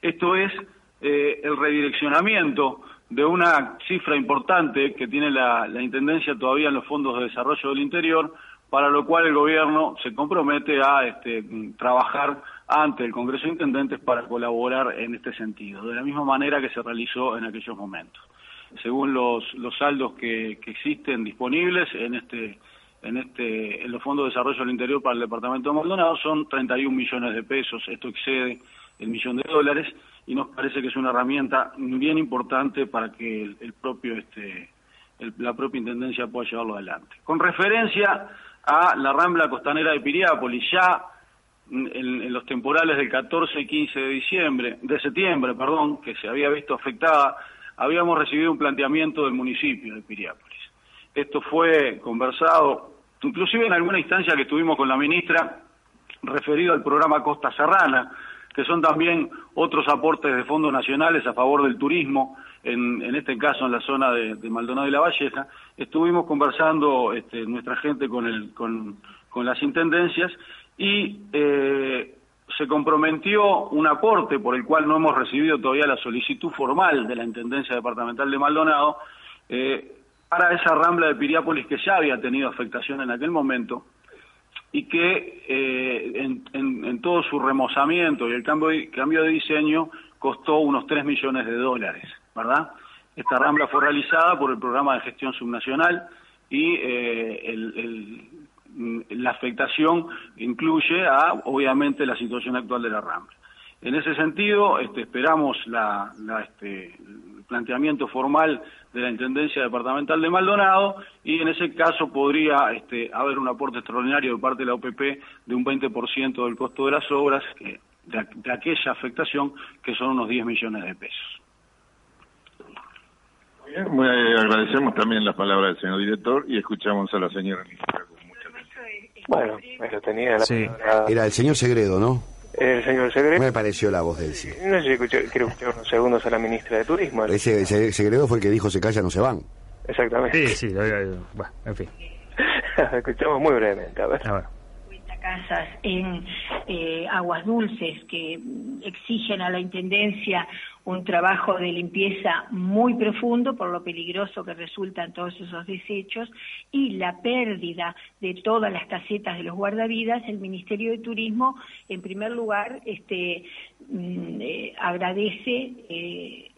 Speaker 7: Esto es eh, el redireccionamiento de una cifra importante que tiene la, la Intendencia todavía en los fondos de desarrollo del interior, para lo cual el gobierno se compromete a este, trabajar ante el Congreso de Intendentes para colaborar en este sentido, de la misma manera que se realizó en aquellos momentos. Según los, los saldos que, que existen disponibles en este en este en los fondos de desarrollo del interior para el departamento de Maldonado son 31 millones de pesos, esto excede el millón de dólares y nos parece que es una herramienta bien importante para que el, el propio este el- la propia intendencia pueda llevarlo adelante. Con referencia a la rambla costanera de Piriápolis, ya en, los temporales del 14 y 15 de diciembre, de septiembre, perdón, que se había visto afectada, habíamos recibido un planteamiento del municipio de Piriápolis. Esto fue conversado, inclusive en alguna instancia que estuvimos con la ministra, referido al programa Costa Serrana, que son también otros aportes de fondos nacionales a favor del turismo, en, en este caso en la zona de, Maldonado y La Valleja. Estuvimos conversando este, nuestra gente con, el, con, con las intendencias y eh, se comprometió un aporte por el cual no hemos recibido todavía la solicitud formal de la Intendencia Departamental de Maldonado eh, para esa rambla de Piriápolis que ya había tenido afectación en aquel momento y que eh, en, todo su remozamiento y el cambio de, diseño costó unos 3 millones de dólares, ¿verdad? Esta rambla fue realizada por el programa de gestión subnacional y eh, mm, la afectación incluye a, obviamente, la situación actual de la rambla. En ese sentido, este, esperamos este, el planteamiento formal de la Intendencia Departamental de Maldonado y en ese caso podría este, haber un aporte extraordinario de parte de la OPP de un 20% del costo de las obras que- de, aqu- de aquella afectación que son unos 10 millones de pesos.
Speaker 8: Bien, muy- eh, agradecemos también las palabras del señor director y escuchamos a la señora ministra.
Speaker 4: Bueno, eso tenía la
Speaker 2: Sí.
Speaker 4: palabra
Speaker 3: Era el señor Segredo, ¿no?
Speaker 4: El señor Segre.
Speaker 3: Me pareció la voz de él, sí.
Speaker 4: No sé si escuché, quiero escuchar unos segundos a la ministra de Turismo.
Speaker 3: Ese, ese Segredo fue el que dijo se calla, no se van.
Speaker 4: Exactamente.
Speaker 2: Sí, sí, lo- lo- bueno, en fin.
Speaker 4: Escuchamos muy brevemente, a ver.
Speaker 2: A ver.
Speaker 9: 50 casas en eh, aguas dulces que exigen a la Intendencia un trabajo de limpieza muy profundo por lo peligroso que resultan todos esos desechos y la pérdida de todas las casetas de los guardavidas, el Ministerio de Turismo, en primer lugar, este, mm, eh, agradece eh,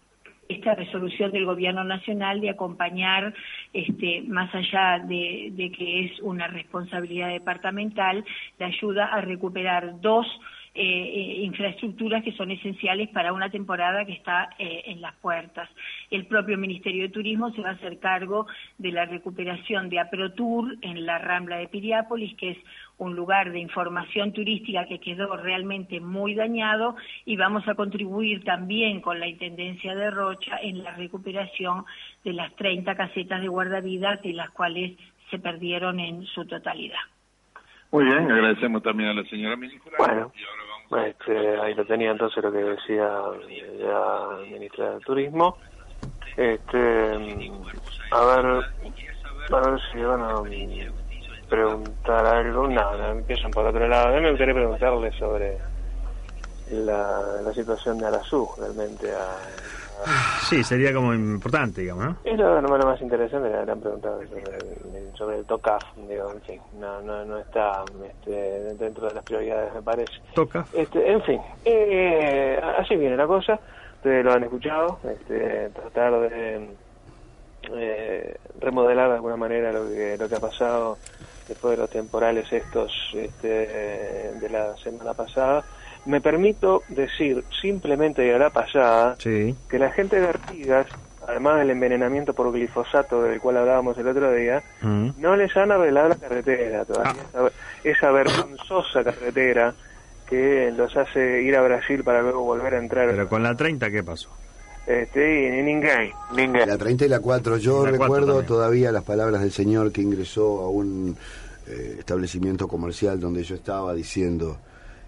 Speaker 9: esta resolución del Gobierno Nacional de acompañar, este, más allá de, de que es una responsabilidad departamental, la ayuda a recuperar dos eh, eh, infraestructuras que son esenciales para una temporada que está eh, en las puertas. El propio Ministerio de Turismo se va a hacer cargo de la recuperación de AproTour en la Rambla de Piriápolis, que es un lugar de información turística que quedó realmente muy dañado y vamos a contribuir también con la Intendencia de Rocha en la recuperación de las 30 casetas de guardavidas, de las cuales se perdieron en su totalidad.
Speaker 8: Muy bien, agradecemos también a la señora ministra.
Speaker 4: Bueno, este, ahí lo tenía entonces lo que decía la ministra del Turismo. Este, a ver, a si van a preguntar algo. No, empiezan por otro lado. A mí me gustaría preguntarle sobre la, la situación de Arazú, realmente. A,
Speaker 2: Sí, sería como importante, digamos, ¿no?
Speaker 4: Es lo, lo más interesante, le han preguntado sobre el, sobre el TOCAF, digo, en fin, no, no, no está este, dentro de las prioridades, me parece.
Speaker 2: Toca.
Speaker 4: Este, en fin, eh, así viene la cosa, ustedes lo han escuchado, este, tratar de eh, remodelar de alguna manera lo que, lo que ha pasado después de los temporales estos este, de la semana pasada. Me permito decir simplemente de la pasada
Speaker 2: Sí.
Speaker 4: que la gente de Artigas, además del envenenamiento por glifosato del cual hablábamos el otro día,
Speaker 2: Mm.
Speaker 4: no les han arreglado la carretera todavía. Esa, esa vergonzosa carretera que los hace ir a Brasil para luego volver a entrar.
Speaker 2: Pero con la 30, ¿qué pasó?
Speaker 4: Este, y ninguém, ninguém.
Speaker 3: La 30 y la 4. Yo
Speaker 2: La
Speaker 3: recuerdo todavía las palabras del señor que ingresó a un eh, establecimiento comercial donde yo estaba diciendo,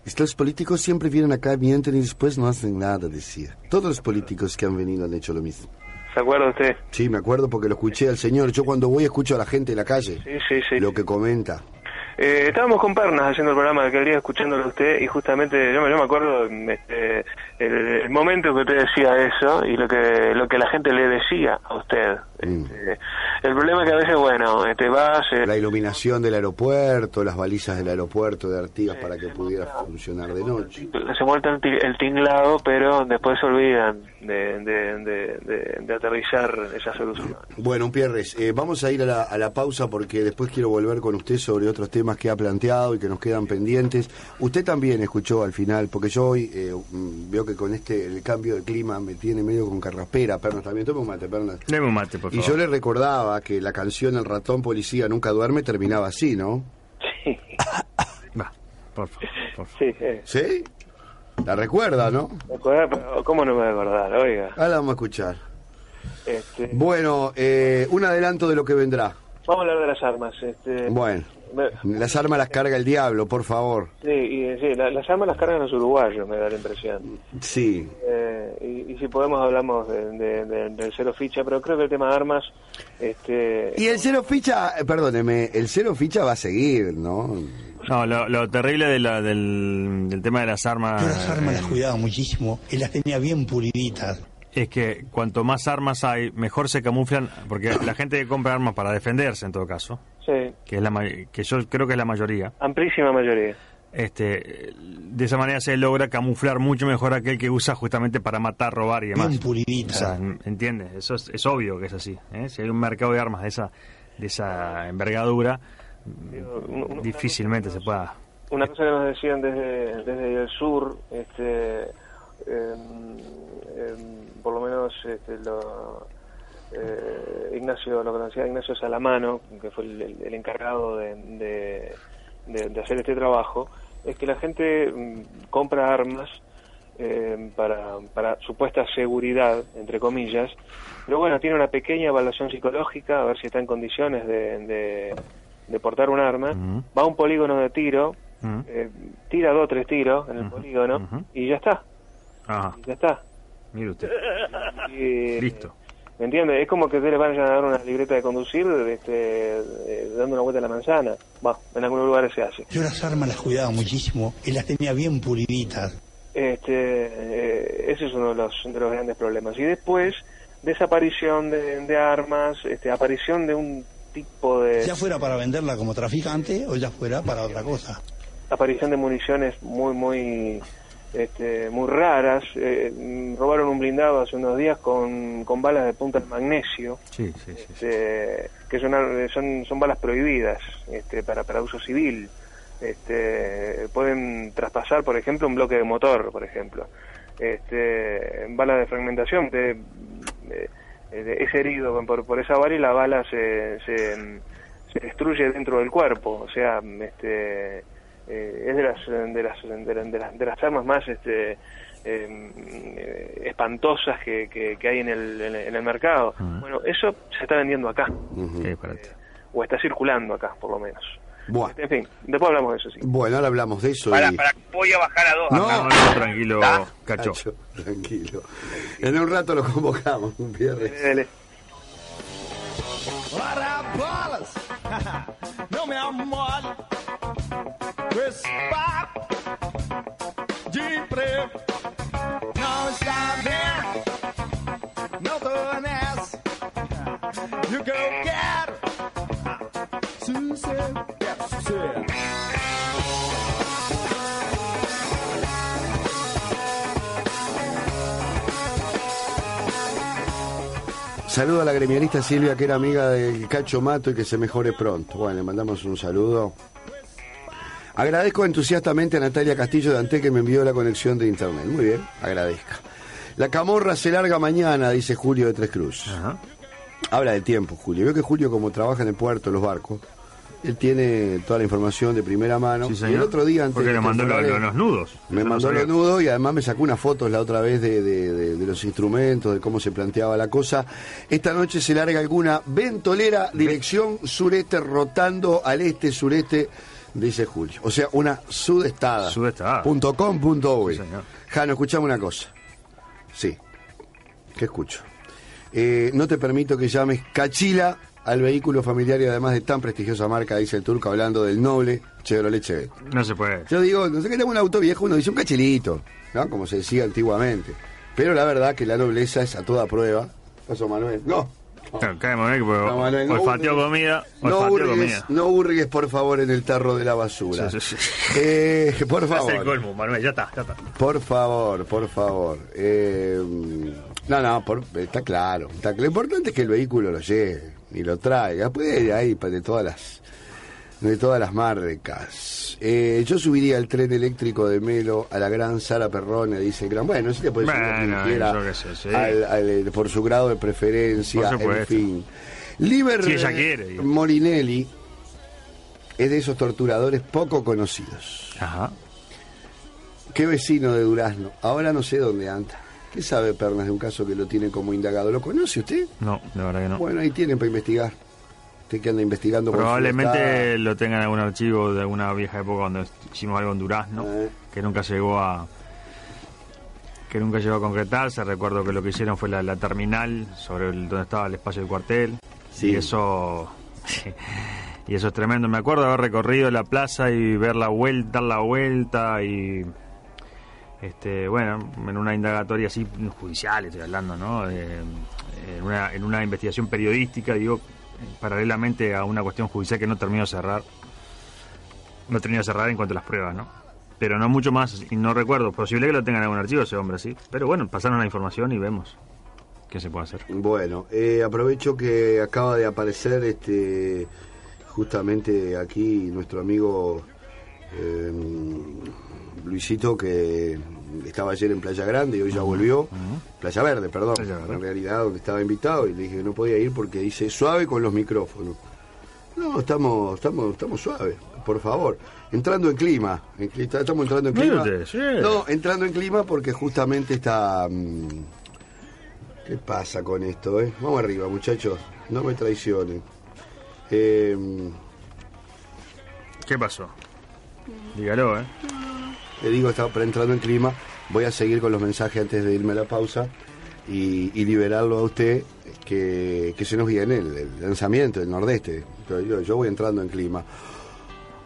Speaker 3: estos políticos siempre vienen acá, mienten y después no hacen nada, decía. Todos los políticos que han venido han hecho lo mismo.
Speaker 4: ¿Se acuerda usted?
Speaker 3: Sí, me acuerdo porque lo escuché al señor. Yo cuando voy escucho a la gente en la calle
Speaker 4: Sí, sí, sí.
Speaker 3: lo que comenta.
Speaker 4: Eh, estábamos con Pernas haciendo el programa de aquel día, escuchándolo a usted, y justamente yo, me- yo me acuerdo este, el, el momento que usted decía eso y lo que lo que la gente le decía a usted.
Speaker 3: Mm.
Speaker 4: Este, el problema es que a veces, bueno, este, vas... eh,
Speaker 3: La iluminación del aeropuerto, las balizas del aeropuerto de Artigas para que pudiera funcionar de noche.
Speaker 4: se muestra el, ti- el tinglado, pero después se olvidan de, de, de, de- de aterrizar esa solución.
Speaker 3: Bueno, Pierres, eh, vamos a ir a la, a la pausa porque después quiero volver con usted sobre otros temas que ha planteado y que nos quedan pendientes. Usted también escuchó al final, porque yo hoy eh, mm, veo que con este el cambio de clima me tiene medio con carraspera. Pernas, también tome un mate, Pernas.
Speaker 2: Deme un mate, por
Speaker 3: Y
Speaker 2: favor.
Speaker 3: yo le recordaba que la canción El ratón policía nunca duerme terminaba así, ¿no?
Speaker 4: Sí,
Speaker 2: Va, por favor, por favor.
Speaker 4: sí. eh.
Speaker 3: ¿Sí? La recuerda, ¿no?
Speaker 4: ¿Cómo no me voy a acordar? Oiga.
Speaker 3: Ahora la vamos a escuchar.
Speaker 4: Este,
Speaker 3: Bueno, eh, un adelanto de lo que vendrá.
Speaker 4: vamos a hablar de las armas. Este,
Speaker 3: Bueno, las armas las carga el diablo, por favor.
Speaker 4: Sí, y, sí la- las armas las cargan los uruguayos, me da la impresión.
Speaker 3: Sí.
Speaker 4: Eh, y, y si podemos hablamos de- de- de- del cero ficha, pero creo que el tema de armas, este,
Speaker 3: Y el cero ficha, eh, perdóneme, el cero ficha va a seguir, ¿no?
Speaker 2: No, lo, lo terrible de la- del, del tema de las armas,
Speaker 10: Yo las armas las
Speaker 2: eh,
Speaker 10: cuidaba muchísimo y las tenía bien puliditas.
Speaker 2: es que cuanto más armas hay, mejor se camuflan, porque la gente que compra armas para defenderse, en todo caso,
Speaker 4: sí,
Speaker 2: que es la que yo creo que es la mayoría,
Speaker 4: amplísima mayoría.
Speaker 2: este de esa manera se logra camuflar mucho mejor aquel que usa justamente para matar, robar y demás. O sea, ¿entiendes? Eso es, es obvio que es así. ¿eh? Si hay un mercado de armas de esa de esa envergadura,
Speaker 4: un-
Speaker 2: difícilmente se pueda.
Speaker 4: Una cosa que nos decían desde, desde el sur, este, em, em, por lo menos este, lo, eh, Ignacio, lo conocía Ignacio Salamano, que fue el, el- el encargado de, de- de- de hacer este trabajo, es que la gente mm, compra armas eh, para, para supuesta seguridad, entre comillas, pero bueno, tiene una pequeña evaluación psicológica, a ver si está en condiciones de, portar un arma, va a un polígono de tiro, eh, tira dos o tres tiros en el polígono y ya está,
Speaker 2: Ajá,
Speaker 4: y ya está.
Speaker 2: mire usted.
Speaker 4: Y,
Speaker 2: Listo.
Speaker 4: ¿Me entiende? Es como que ustedes le vayan a dar una libreta de conducir este, eh, dando una vuelta a la manzana. Va, en algunos lugares se hace.
Speaker 10: Yo las armas las cuidaba muchísimo y las tenía bien puliditas.
Speaker 4: Este, eh, ese es uno de los, de los grandes problemas. Y después, desaparición de, de armas, este, aparición de un tipo de...
Speaker 10: Ya fuera para venderla como traficante o ya fuera para otra cosa.
Speaker 4: aparición de municiones muy muy este, muy raras. Eh, robaron un blindado hace unos días con, con balas de punta de magnesio.
Speaker 2: Sí, sí, sí.
Speaker 4: este, que son, son son balas prohibidas este, para para uso civil. Este, pueden traspasar por ejemplo un bloque de motor por ejemplo. Este, balas de fragmentación te- eh, es herido por, por esa bala y la bala se, se, se destruye dentro del cuerpo. O sea este eh, es de las de las de, la- de las de las armas más este eh, eh, espantosas que, que, que hay en el, en el- en el mercado bueno eso se está vendiendo acá
Speaker 2: disparate.
Speaker 4: o está circulando acá por lo menos
Speaker 3: Bueno,
Speaker 4: en fin después hablamos de eso sí
Speaker 3: bueno, ahora hablamos de eso.
Speaker 5: Para,
Speaker 3: y-
Speaker 5: para, voy a bajar a dos.
Speaker 3: No.
Speaker 5: acá.
Speaker 2: No, no, tranquilo,
Speaker 5: Ah,
Speaker 2: cacho.
Speaker 3: Cacho, tranquilo. En un rato lo convocamos, un viernes.
Speaker 4: Dele.
Speaker 11: Ora bolas, não me amole com esse papo de emprego. Não está vendo, não tô nessa. E o que eu quero, sossego, quero sossego.
Speaker 3: Saludo a la gremialista Silvia, que era amiga del Cacho Mato y que se mejore pronto. Bueno, le mandamos un saludo. Agradezco entusiastamente a Natalia Castillo de Ante que me envió la conexión de internet. Muy bien, agradezca. La camorra se larga mañana, dice Julio de Tres Cruz.
Speaker 2: Ajá.
Speaker 3: Habla del tiempo, Julio. Veo que Julio, como trabaja en el puerto, en los barcos, él tiene toda la información de primera mano.
Speaker 2: Sí,
Speaker 3: Y el otro día, antes
Speaker 2: Porque
Speaker 3: de
Speaker 2: le mandó lo-
Speaker 3: temporales,
Speaker 2: lo- los nudos.
Speaker 3: Me
Speaker 2: Eso
Speaker 3: mandó los nudos y además me sacó unas fotos la otra vez de, de- de- de los instrumentos, de cómo se planteaba la cosa. Esta noche se larga alguna ventolera, dirección sureste, rotando al este-sureste, dice Julio. O sea, una sudestada.
Speaker 2: Sudestada.
Speaker 3: Punto com punto.
Speaker 2: Sí.
Speaker 3: Jano, escuchame una cosa. Sí. ¿Qué escucho? Eh, no te permito que llames Cachila al vehículo familiar y además de tan prestigiosa marca, dice el turco, hablando del noble Chevrolet Chevette.
Speaker 2: No se puede.
Speaker 3: Yo digo, no sé que tengo un auto viejo, uno dice un cachilito, ¿no? Como se decía antiguamente. Pero la verdad que la nobleza es a toda prueba. Pasó Manuel. No.
Speaker 2: Claro, cae Manuel, porque
Speaker 3: No, Manuel, no
Speaker 2: olfateó
Speaker 3: hurgues.
Speaker 2: comida.
Speaker 3: No
Speaker 2: Olfateó
Speaker 3: hurgues,
Speaker 2: comida.
Speaker 3: no hurgues, por favor, en el tarro de la basura.
Speaker 2: Sí, sí, sí.
Speaker 3: Eh, por
Speaker 2: el
Speaker 3: favor.
Speaker 2: colmo, Manuel, ya está, ya está.
Speaker 3: Por favor, por favor. Eh, no, no, por- está claro. Está, lo importante es que el vehículo lo lleve y lo traiga. Después de ahí, pa- de todas las de todas las marcas. Eh, yo subiría el tren eléctrico de Melo a la gran Sara Perrone, dice el gran. Bueno, sí le puede subir a quien
Speaker 2: Bueno, sí.
Speaker 3: al- al- eh, por su grado de preferencia,
Speaker 2: Por
Speaker 3: en fin. Liber
Speaker 2: Si ella quiere.
Speaker 3: Morinelli es de esos torturadores poco conocidos.
Speaker 2: Ajá.
Speaker 3: ¿Qué vecino de Durazno? Ahora no sé dónde anda. ¿Qué sabe Pernas de un caso que lo tiene como indagado? ¿Lo conoce usted?
Speaker 2: No, de verdad que no.
Speaker 3: Bueno, ahí tienen para investigar. Usted que anda investigando
Speaker 2: Probablemente lo tenga en algún archivo de alguna vieja época cuando hicimos algo en Durazno,
Speaker 3: Eh.
Speaker 2: que nunca llegó a que nunca llegó a concretarse. Recuerdo que lo que hicieron fue la, la terminal sobre el, donde estaba el espacio del cuartel.
Speaker 3: Sí.
Speaker 2: Y eso y eso es tremendo. Me acuerdo haber recorrido la plaza y ver la vuelta, dar la vuelta y este bueno en una indagatoria así judicial estoy hablando no Eh, en una en una investigación periodística digo paralelamente a una cuestión judicial que no terminó de cerrar no terminó de cerrar en cuanto a las pruebas no pero no mucho más y no recuerdo posible que lo tengan en algún archivo ese hombre sí. Pero bueno pasaron la información y vemos qué se puede hacer.
Speaker 3: Bueno, eh, aprovecho que acaba de aparecer este justamente aquí nuestro amigo eh, Luisito que estaba ayer en Playa Grande y hoy ya volvió. Playa Verde, perdón.
Speaker 2: Playa Verde.
Speaker 3: En realidad donde estaba invitado y le dije que no podía ir porque dice suave con los micrófonos. No, estamos, estamos, estamos suaves, por favor. Entrando en clima. en estamos entrando en clima.
Speaker 2: Mírate.
Speaker 3: No, entrando en clima porque justamente está. mm, ¿Qué pasa con esto, eh? Vamos arriba, muchachos. No me traicionen. Eh,
Speaker 2: qué pasó dígalo eh
Speaker 3: le digo, está entrando en clima. Voy a seguir con los mensajes antes de irme a la pausa y, y liberarlo a usted que, que se nos viene el, el lanzamiento del Nordeste. Yo, yo voy entrando en clima.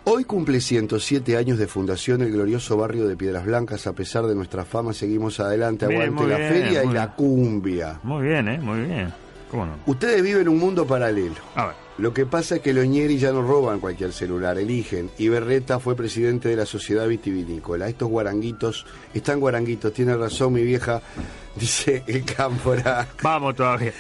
Speaker 3: Hoy cumple 107 años de fundación el glorioso barrio de Piedras Blancas. A pesar de nuestra fama, seguimos adelante.
Speaker 2: Bien,
Speaker 3: Aguante la
Speaker 2: bien,
Speaker 3: feria y la cumbia.
Speaker 2: Muy bien, ¿eh? Muy bien. ¿Cómo no?
Speaker 3: Ustedes viven en un mundo paralelo.
Speaker 2: A ver.
Speaker 3: Lo que pasa es que los ñeris ya no roban cualquier celular, eligen. Y Berreta fue presidente de la Sociedad Vitivinícola. Estos guaranguitos, están guaranguitos, tiene razón mi vieja, dice el Cámpora.
Speaker 2: Vamos todavía.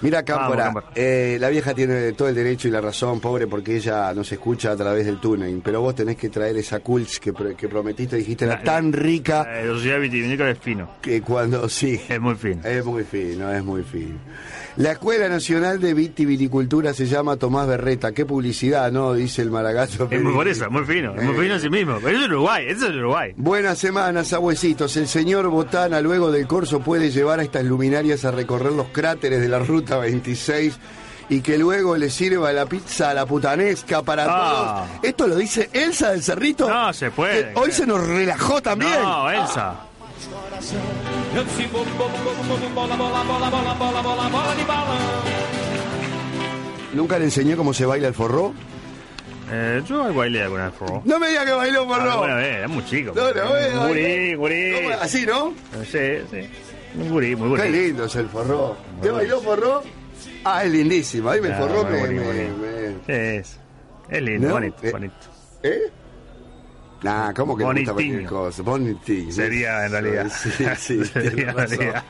Speaker 3: Mira, Cámpora,
Speaker 2: Vamos,
Speaker 3: eh, la vieja tiene todo el derecho y la razón, pobre, porque ella nos escucha a través del túnel. Pero vos tenés que traer esa Kulch que, pro- que prometiste, dijiste, era
Speaker 2: La-
Speaker 3: tan rica
Speaker 2: La sociedad vitivinícola es fino.
Speaker 3: que cuando sí.
Speaker 2: Es muy fino.
Speaker 3: Es muy fino, es muy fino. La Escuela Nacional de Vitivinicultura se llama Tomás Berreta. Qué publicidad, ¿no? Dice el Maragato.
Speaker 2: Es muy por eso, es muy fino. Es muy
Speaker 3: Eh.
Speaker 2: fino en sí mismo. Pero eso es Uruguay, eso es Uruguay.
Speaker 3: Buenas semanas, abuesitos. El señor Botana, luego del corso, puede llevar a estas luminarias a recorrer los cráteres de la Ruta 26 y que luego le sirva la pizza a la putanesca para
Speaker 2: Ah.
Speaker 3: todos. Esto lo dice Elsa del Cerrito.
Speaker 2: No se puede.
Speaker 3: que hoy se nos relajó también.
Speaker 2: No, Elsa.
Speaker 11: Eu disse bom, bom, bom, bom, bola, bola, bola, bola, bola, bola, bola de balão.
Speaker 3: Nunca le enseñé cómo se baila el forró.
Speaker 2: Eh, yo bailé alguna vez forró.
Speaker 3: No me diga que bailó forró.
Speaker 2: Alguna vez, era muy chico.
Speaker 3: No, no, eh,
Speaker 2: gurí, gurí.
Speaker 3: Así, ¿no?
Speaker 2: Sí, sí. Un gurí, muy
Speaker 3: Qué
Speaker 2: gurí.
Speaker 3: lindo es el forró. ¿Te bailó forró? Ah, es lindísimo. Ahí me
Speaker 2: Ah,
Speaker 3: forró
Speaker 2: muy
Speaker 3: me,
Speaker 2: bonito,
Speaker 3: me-
Speaker 2: bonito. Es, es lindo,
Speaker 3: ¿No?
Speaker 2: bonito,
Speaker 3: Eh,
Speaker 2: bonito.
Speaker 3: ¿Eh? Nah, ¿cómo que le gusta
Speaker 2: Bonitinho.
Speaker 3: cosa? Bonitinho.
Speaker 2: Sería en realidad.
Speaker 3: Sí, sí,
Speaker 2: Sería en realidad.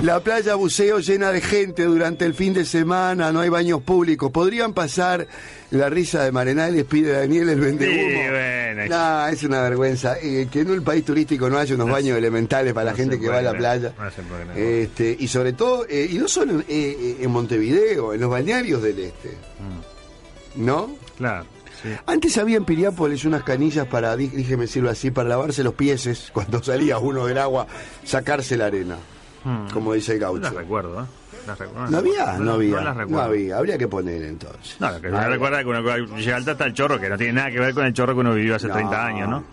Speaker 3: La playa buceo llena de gente durante el fin de semana, no hay baños públicos. ¿Podrían pasar la risa de Marenal les pide Daniel el vende
Speaker 2: Sí, bueno.
Speaker 3: Nah, es una vergüenza. Eh, que en un país turístico no haya unos baños elementales para la gente que va a la playa.
Speaker 2: no.
Speaker 3: Este, y sobre todo, eh, y no solo en, eh, eh, en Montevideo, en los balnearios del este.
Speaker 2: Mm.
Speaker 3: ¿No?
Speaker 2: Claro, sí.
Speaker 3: Antes había en Piriápolis unas canillas para, déjeme decirlo así, para lavarse los pieses cuando salía uno del agua, sacarse la arena,
Speaker 2: Mm.
Speaker 3: como dice el
Speaker 2: No
Speaker 3: gaucho.
Speaker 2: las recuerdo, ¿eh? Las recuerdo,
Speaker 3: ¿No había?
Speaker 2: las-
Speaker 3: No había.
Speaker 2: No
Speaker 3: No
Speaker 2: recuerdo.
Speaker 3: había. Habría que poner entonces.
Speaker 2: No, lo que
Speaker 3: Ah,
Speaker 2: recuerda que uno llega alta hasta el chorro, que no tiene nada que ver con el chorro que uno vivió hace
Speaker 3: No.
Speaker 2: 30 años, ¿no?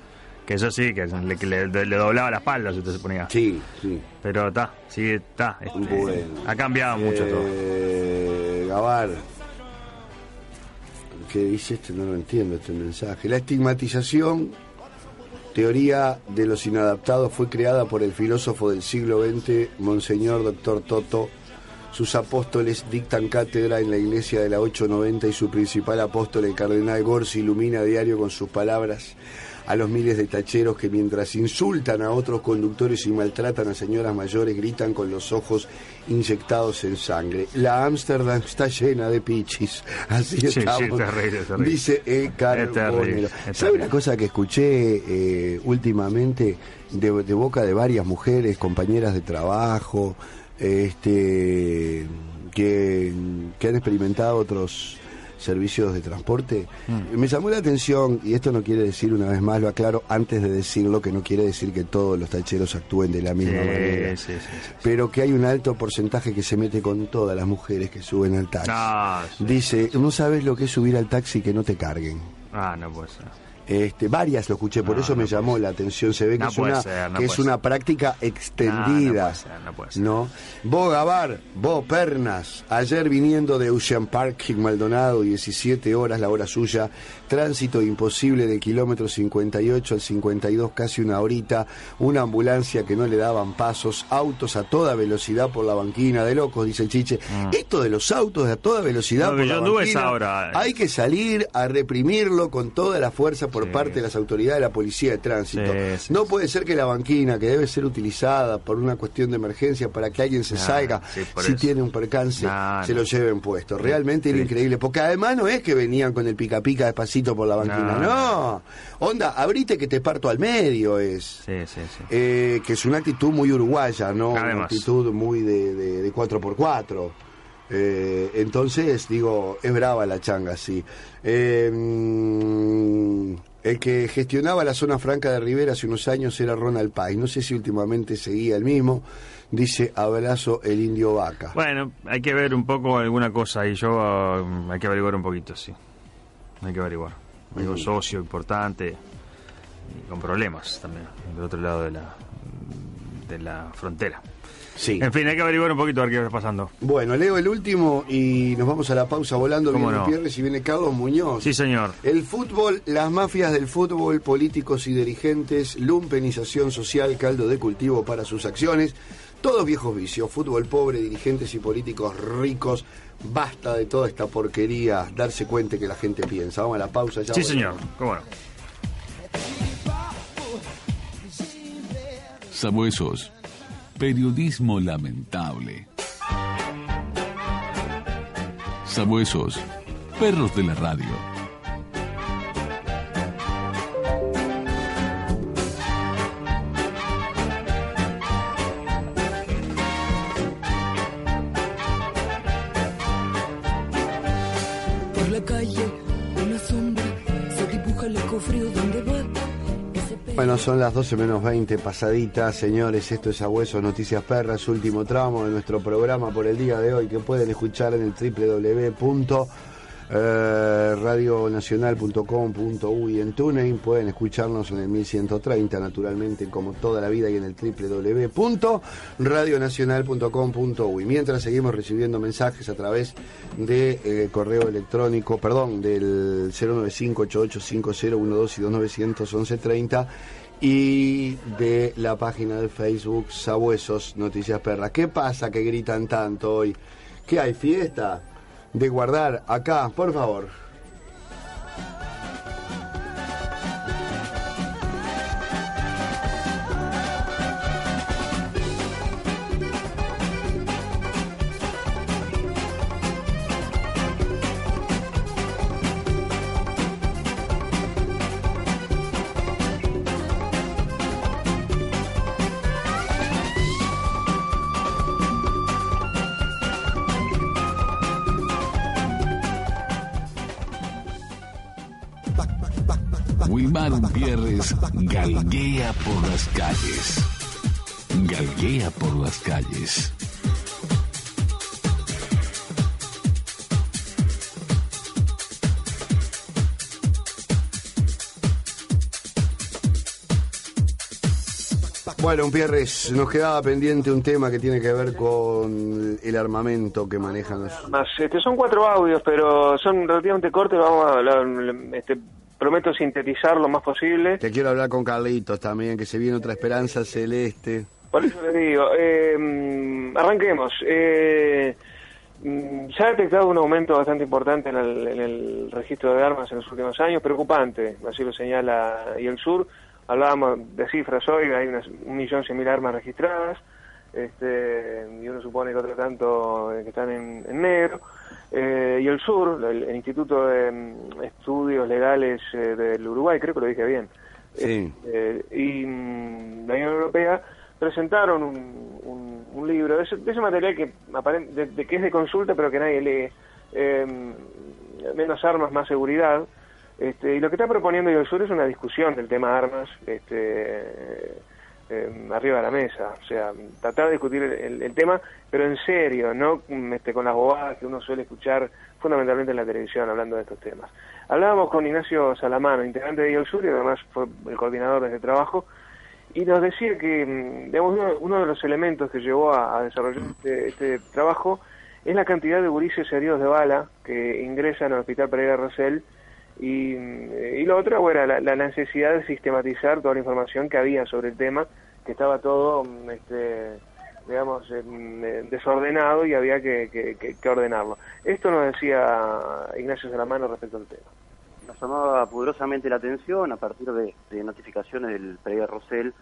Speaker 2: Que eso sí, que le, que le- le doblaba la espalda si usted se ponía.
Speaker 3: Sí, sí.
Speaker 2: Pero está, sí, está. este,
Speaker 3: Bueno.
Speaker 2: Ha cambiado mucho todo.
Speaker 3: Eh, Gabar. ¿Qué dice este? No lo entiendo este mensaje. La estigmatización, teoría de los inadaptados, fue creada por el filósofo del siglo XX, Monseñor Doctor Toto. Sus apóstoles dictan cátedra en la iglesia de la 890 y su principal apóstol, el cardenal Gorsi, ilumina a diario con sus palabras a los miles de tacheros que mientras insultan a otros conductores y maltratan a señoras mayores gritan con los ojos inyectados en sangre. La Ámsterdam está llena de pichis. Así
Speaker 2: Sí, sí,
Speaker 3: estamos.
Speaker 2: terrible, terrible.
Speaker 3: Dice E. Carbonero. ¿Sabe una cosa que escuché eh, últimamente de, de boca de varias mujeres, compañeras de trabajo, este, que, que han experimentado otros servicios de transporte?
Speaker 2: Mm.
Speaker 3: Me llamó la atención, y esto no quiere decir una vez más, lo aclaro antes de decirlo, que no quiere decir que todos los tacheros actúen de la misma
Speaker 2: Sí,
Speaker 3: manera.
Speaker 2: sí, sí, sí.
Speaker 3: Pero que hay un alto porcentaje que se mete con todas las mujeres que suben al taxi.
Speaker 2: Ah.
Speaker 3: Dice, no sabes lo que es subir al taxi que no te carguen.
Speaker 2: Ah, no puede ser.
Speaker 3: Este, varias lo escuché, por
Speaker 2: No,
Speaker 3: eso me llamó la atención. Se ve que
Speaker 2: No
Speaker 3: es una,
Speaker 2: ser, no
Speaker 3: que es
Speaker 2: puede
Speaker 3: una
Speaker 2: ser.
Speaker 3: práctica extendida.
Speaker 2: No, puede ser, no puede ser.
Speaker 3: ¿no? Vos, Gabar, vos, Pernas, ayer viniendo de Ocean Park Maldonado, 17 horas la hora suya, tránsito imposible de kilómetro 58 al 52, casi una horita, una ambulancia que no le daban pasos, autos a toda velocidad por la banquina, de locos, dice el Chiche. Esto de los autos a toda velocidad
Speaker 2: No,
Speaker 3: por la banquina,
Speaker 2: esa hora.
Speaker 3: hay que salir a reprimirlo con toda la fuerza por
Speaker 2: Sí.
Speaker 3: parte de las autoridades de la policía de tránsito.
Speaker 2: Sí, sí,
Speaker 3: no puede ser que la banquina, que debe ser utilizada por una cuestión de emergencia para que alguien se salga, si
Speaker 2: eso.
Speaker 3: tiene un percance, se
Speaker 2: no.
Speaker 3: lo lleven puesto. Realmente era increíble, porque además no es que venían con el pica pica despacito por la banquina, no.
Speaker 2: No.
Speaker 3: Onda, abrite que te parto al medio es.
Speaker 2: Sí, sí, sí.
Speaker 3: Eh, que es una actitud muy uruguaya, ¿no? Una actitud muy de, de, de 4x4. Eh, entonces, digo, es brava la changa, sí. Eh, mm, el que gestionaba la zona franca de Rivera hace unos años era Ronald Pais. No sé si últimamente seguía el mismo. Dice, abrazo el indio vaca.
Speaker 2: Bueno, hay que ver un poco alguna cosa y yo ah, hay que averiguar un poquito, sí. Hay que averiguar. Hay un socio importante y con problemas también, del otro lado de la, de la frontera.
Speaker 3: Sí.
Speaker 2: En fin, hay que averiguar un poquito a ver qué está pasando.
Speaker 3: Bueno, leo el último y nos vamos a la pausa volando.
Speaker 2: ¿Cómo
Speaker 3: Viene
Speaker 2: no?
Speaker 3: Pierres y viene Carlos Muñoz.
Speaker 2: Sí, señor.
Speaker 3: El fútbol, las mafias del fútbol, políticos y dirigentes, lumpenización social, caldo de cultivo para sus acciones. Todos viejos vicios, fútbol pobre, dirigentes y políticos ricos. Basta de toda esta porquería, darse cuenta que la gente piensa. Vamos a la pausa ya.
Speaker 2: Sí, señor. ¿Cómo no?
Speaker 1: Sabuesos. Periodismo lamentable. Sabuesos. Perros de la radio.
Speaker 3: Bueno, son las 12 menos 20 pasaditas, señores. Esto es Abuesos Noticias Perras, último tramo de nuestro programa por el día de hoy que pueden escuchar en el www.radionacional.com.uy en TuneIn. Pueden escucharnos en el 1130, naturalmente, como toda la vida, y en el www.radionacional.com.uy. Mientras seguimos recibiendo mensajes a través de eh, correo electrónico, perdón, del 095-885012 y 291130 y de la página de Facebook Sabuesos Noticias Perras. ¿Qué pasa que gritan tanto hoy? ¿Qué hay fiesta? De guardar acá, por favor.
Speaker 1: Galguea por las calles. Galguea por las calles.
Speaker 3: Bueno, Pierres, nos quedaba pendiente un tema que tiene que ver con el armamento que manejan los...
Speaker 4: Más, este, son cuatro audios, pero son relativamente cortos. Vamos a hablar, este, prometo sintetizar lo más posible.
Speaker 3: Te quiero hablar con Carlitos también, que se viene otra esperanza celeste.
Speaker 4: Por eso les digo, eh, mm, arranquemos. Eh, mm, se ha detectado un aumento bastante importante en el, en el registro de armas en los últimos años, preocupante, así lo señala y el sur. Hablábamos de cifras hoy, hay unas un millón cien mil armas registradas, este, y uno supone que otro tanto eh, que están en, en negro. Eh, y el sur, el, el Instituto de mm, Estudios Legales eh, del Uruguay, creo que lo dije bien,
Speaker 3: Sí.
Speaker 4: eh, y mm, la Unión Europea presentaron un, un- un libro de ese, de ese material que, de, de que es de consulta pero que nadie lee, eh, menos armas, más seguridad. Este, y lo que está proponiendo el Sur es una discusión del tema armas este, eh, arriba de la mesa. O sea, tratar de discutir el, tema, pero en serio, no este, con las bobadas que uno suele escuchar fundamentalmente en la televisión hablando de estos temas. Hablábamos con Ignacio Salamano, integrante de El Sur y además fue el coordinador de este trabajo, y nos decía que mm, digamos, uno, uno de los elementos que llevó a, a desarrollar este, este trabajo es la cantidad de gurises heridos de bala que ingresan al Hospital Pereira Rosell y, mm, y lo otro era la, la necesidad de sistematizar toda la información que había sobre el tema, que estaba todo, mm, este, digamos, eh, desordenado y había que, que- ordenarlo. Esto nos decía Ignacio Salamano respecto al tema.
Speaker 12: Nos llamaba poderosamente la atención a partir de, notificaciones del Pereira Rosell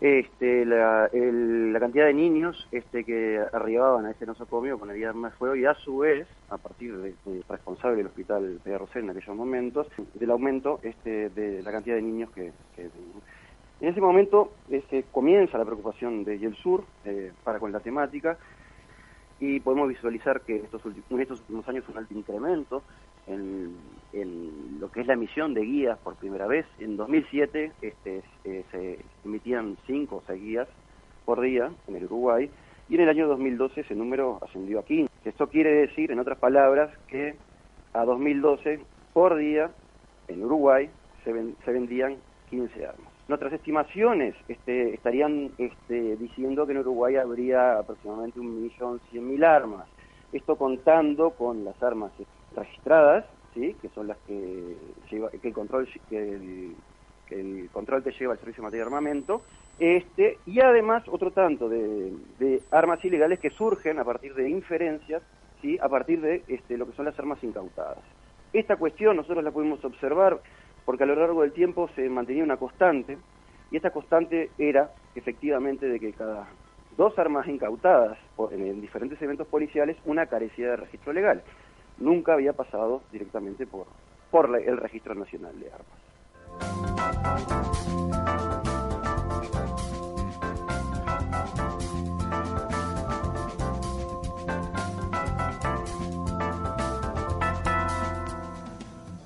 Speaker 12: este, la, el- la cantidad de niños este, que arribaban a este nosocomio con el arma de fuego y a su vez, a partir de, de responsable del hospital Pereira Rosell en aquellos momentos, del aumento este, de la cantidad de niños que- en ese momento este, comienza la preocupación de Yel Sur eh, para con la temática y podemos visualizar que en estos últimos años un alto incremento en, lo que es la emisión de guías por primera vez. En 2007 este, se emitían 5 o 6 guías por día en el Uruguay y en el año 2012 ese número ascendió a 15. Esto quiere decir, en otras palabras, que a 2012 por día en Uruguay se, se vendían 15 armas. Nuestras estimaciones este, estarían este, diciendo que en Uruguay habría aproximadamente un millón cien mil armas. Esto contando con las armas registradas, ¿sí? que son las que, lleva, que el control que el, el control te lleva al Servicio de Materia de Armamento, este, y además otro tanto de, de armas ilegales que surgen a partir de inferencias, ¿sí? a partir de este, lo que son las armas incautadas. Esta cuestión nosotros la pudimos observar porque a lo largo del tiempo se mantenía una constante, y esta constante era efectivamente de que cada dos armas incautadas en, en diferentes eventos policiales, una carecía de registro legal. Nunca había pasado directamente por, por el Registro Nacional de Armas.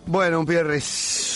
Speaker 3: Bueno, un Pierres.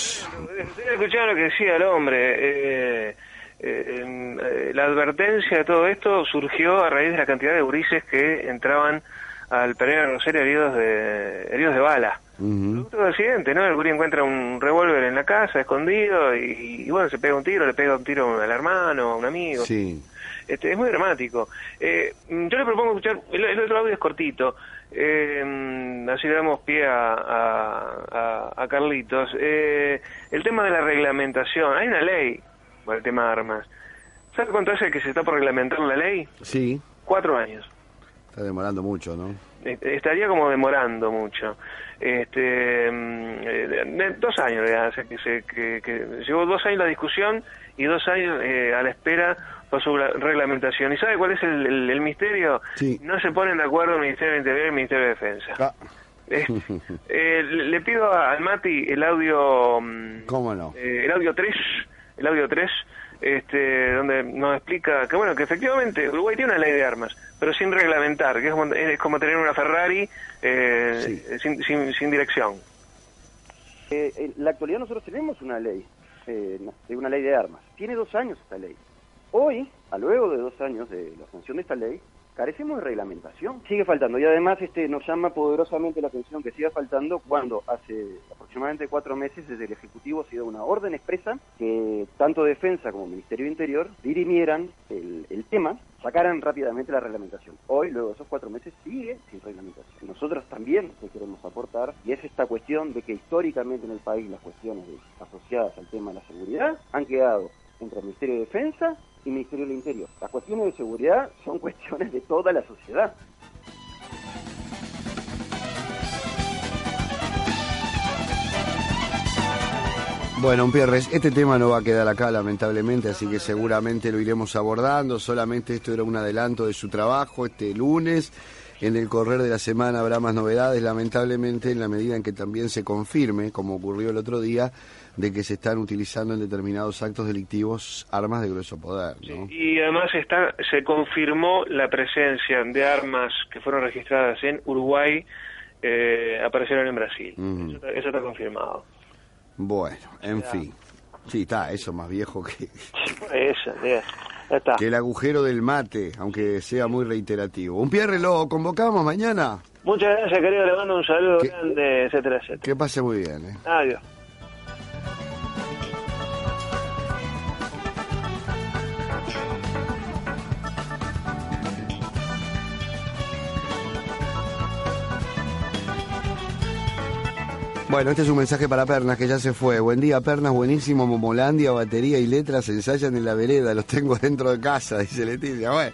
Speaker 4: Escuchando lo que decía el hombre. eh, eh, eh, la advertencia de todo esto surgió a raíz de la cantidad de gurises que entraban al Pereira Rosario heridos de, heridos de bala. Producto de accidente, ¿no? El gurí encuentra un revólver en la casa, escondido, y, y bueno, se pega un tiro, le pega un tiro al hermano, a un amigo.
Speaker 3: Sí.
Speaker 4: Este, es muy dramático. Eh, yo le propongo escuchar, el, el otro audio es cortito, eh, así le damos pie a, a, a- a Carlitos. Eh, el tema de la reglamentación, hay una ley para el tema de armas. ¿Sabe cuánto hace que se está por reglamentar la ley?
Speaker 3: Sí,
Speaker 4: Cuatro años.
Speaker 3: Está demorando mucho, ¿no?
Speaker 4: Eh, Estaría como demorando mucho. Este, mm, eh, dos años ya que, se, que, que llevó dos años la discusión y dos años eh, a la espera por su la- reglamentación. ¿Y sabe cuál es el, el- el misterio?
Speaker 3: Sí.
Speaker 4: No se ponen de acuerdo el Ministerio del Interior y el Ministerio de Defensa. Eh, eh, le pido al Mati el audio mm,
Speaker 3: ¿Cómo no?
Speaker 4: eh, el audio 3, el audio 3, este, donde nos explica que bueno, que efectivamente Uruguay tiene una ley de armas, pero sin reglamentar, que es como, es como tener una Ferrari eh, sin, sin, sin dirección.
Speaker 12: Eh, en la actualidad nosotros tenemos una ley, eh, de una ley de armas. Tiene dos años esta ley. Hoy, a luego de dos años de la sanción de esta ley, carecemos de reglamentación. Sigue faltando y además este nos llama poderosamente la atención que siga faltando cuando hace aproximadamente cuatro meses desde el Ejecutivo se dio una orden expresa que tanto Defensa como Ministerio de Interior dirimieran el, tema, sacaran rápidamente la reglamentación. Hoy, luego de esos cuatro meses, sigue sin reglamentación. Nosotros también le queremos aportar y es esta cuestión de que históricamente en el país las cuestiones asociadas al tema de la seguridad han quedado entre el Ministerio de Defensa y Ministerio del Interior. Las cuestiones de seguridad son cuestiones de toda la sociedad.
Speaker 3: Bueno, Pierres, este tema no va a quedar acá lamentablemente, así que seguramente lo iremos abordando. Solamente esto era un adelanto de su trabajo este lunes. En el correr de la semana habrá más novedades, lamentablemente, en la medida en que también se confirme, como ocurrió el otro día, de que se están utilizando en determinados actos delictivos armas de grueso poder. ¿no?
Speaker 4: Y además está, se confirmó la presencia de armas que fueron registradas en Uruguay, eh, aparecieron en Brasil. Eso, está, eso está confirmado.
Speaker 3: Bueno, en fin. Sí, está, eso más viejo que,
Speaker 4: Eso, ya ya está.
Speaker 3: que el agujero del mate, aunque sea muy reiterativo. Un Pierre, lo convocamos mañana.
Speaker 4: Muchas gracias, querido. Le mando un saludo grande, etcétera, etcétera.
Speaker 3: Que pase muy bien. ¿eh?
Speaker 4: Adiós.
Speaker 3: Bueno, este es un mensaje para Pernas que ya se fue. Buen día, Pernas, buenísimo. Momolandia, batería y letras ensayan en la vereda. Los tengo dentro de casa, dice Leticia. Ay,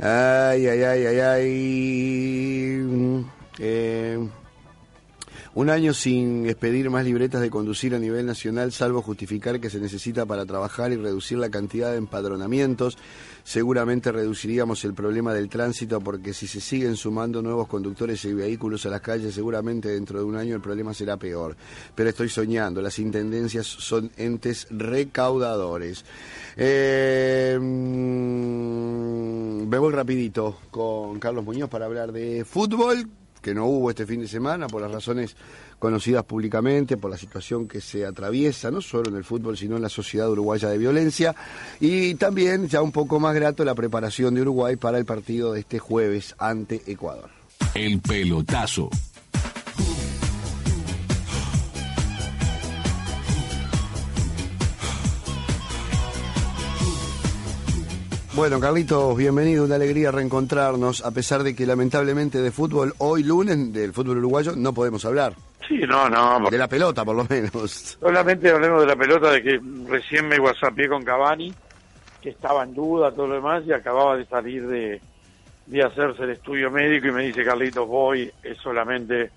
Speaker 3: ay, ay, ay, ay. Eh, un año sin expedir más libretas de conducir a nivel nacional, salvo justificar que se necesita para trabajar y reducir la cantidad de empadronamientos. Seguramente reduciríamos el problema del tránsito porque si se siguen sumando nuevos conductores y vehículos a las calles, seguramente dentro de un año el problema será peor. Pero estoy soñando, las intendencias son entes recaudadores. Eh, mm, me voy rapidito con Carlos Muñoz para hablar de fútbol que no hubo este fin de semana por las razones conocidas públicamente, por la situación que se atraviesa, no solo en el fútbol, sino en la sociedad uruguaya de violencia, y también, ya un poco más grato, la preparación de Uruguay para el partido de este jueves ante Ecuador.
Speaker 1: El pelotazo.
Speaker 3: Bueno, Carlitos, bienvenido, una alegría reencontrarnos, a pesar de que lamentablemente de fútbol, hoy lunes, del fútbol uruguayo, no podemos hablar.
Speaker 13: Sí, no, no.
Speaker 3: De la pelota, por lo menos.
Speaker 13: Solamente hablemos de la pelota, de que recién me whatsappié con Cavani, que estaba en duda, todo lo demás, y acababa de salir de, de hacerse el estudio médico y me dice, Carlitos, voy, es solamente,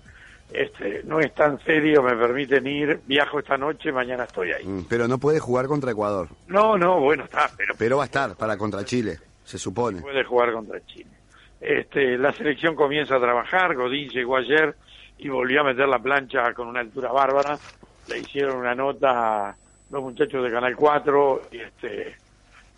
Speaker 13: este, no es tan serio, me permiten ir, viajo esta noche, mañana estoy ahí.
Speaker 3: Mm, Pero no puede jugar contra Ecuador.
Speaker 13: No, no, bueno, está, pero
Speaker 3: Pero va a estar para contra Chile, se supone.
Speaker 13: puede jugar contra Chile. Este, la selección comienza a trabajar, Godín llegó ayer y volvió a meter la plancha con una altura bárbara. Le hicieron una nota a los muchachos de Canal 4 y, este,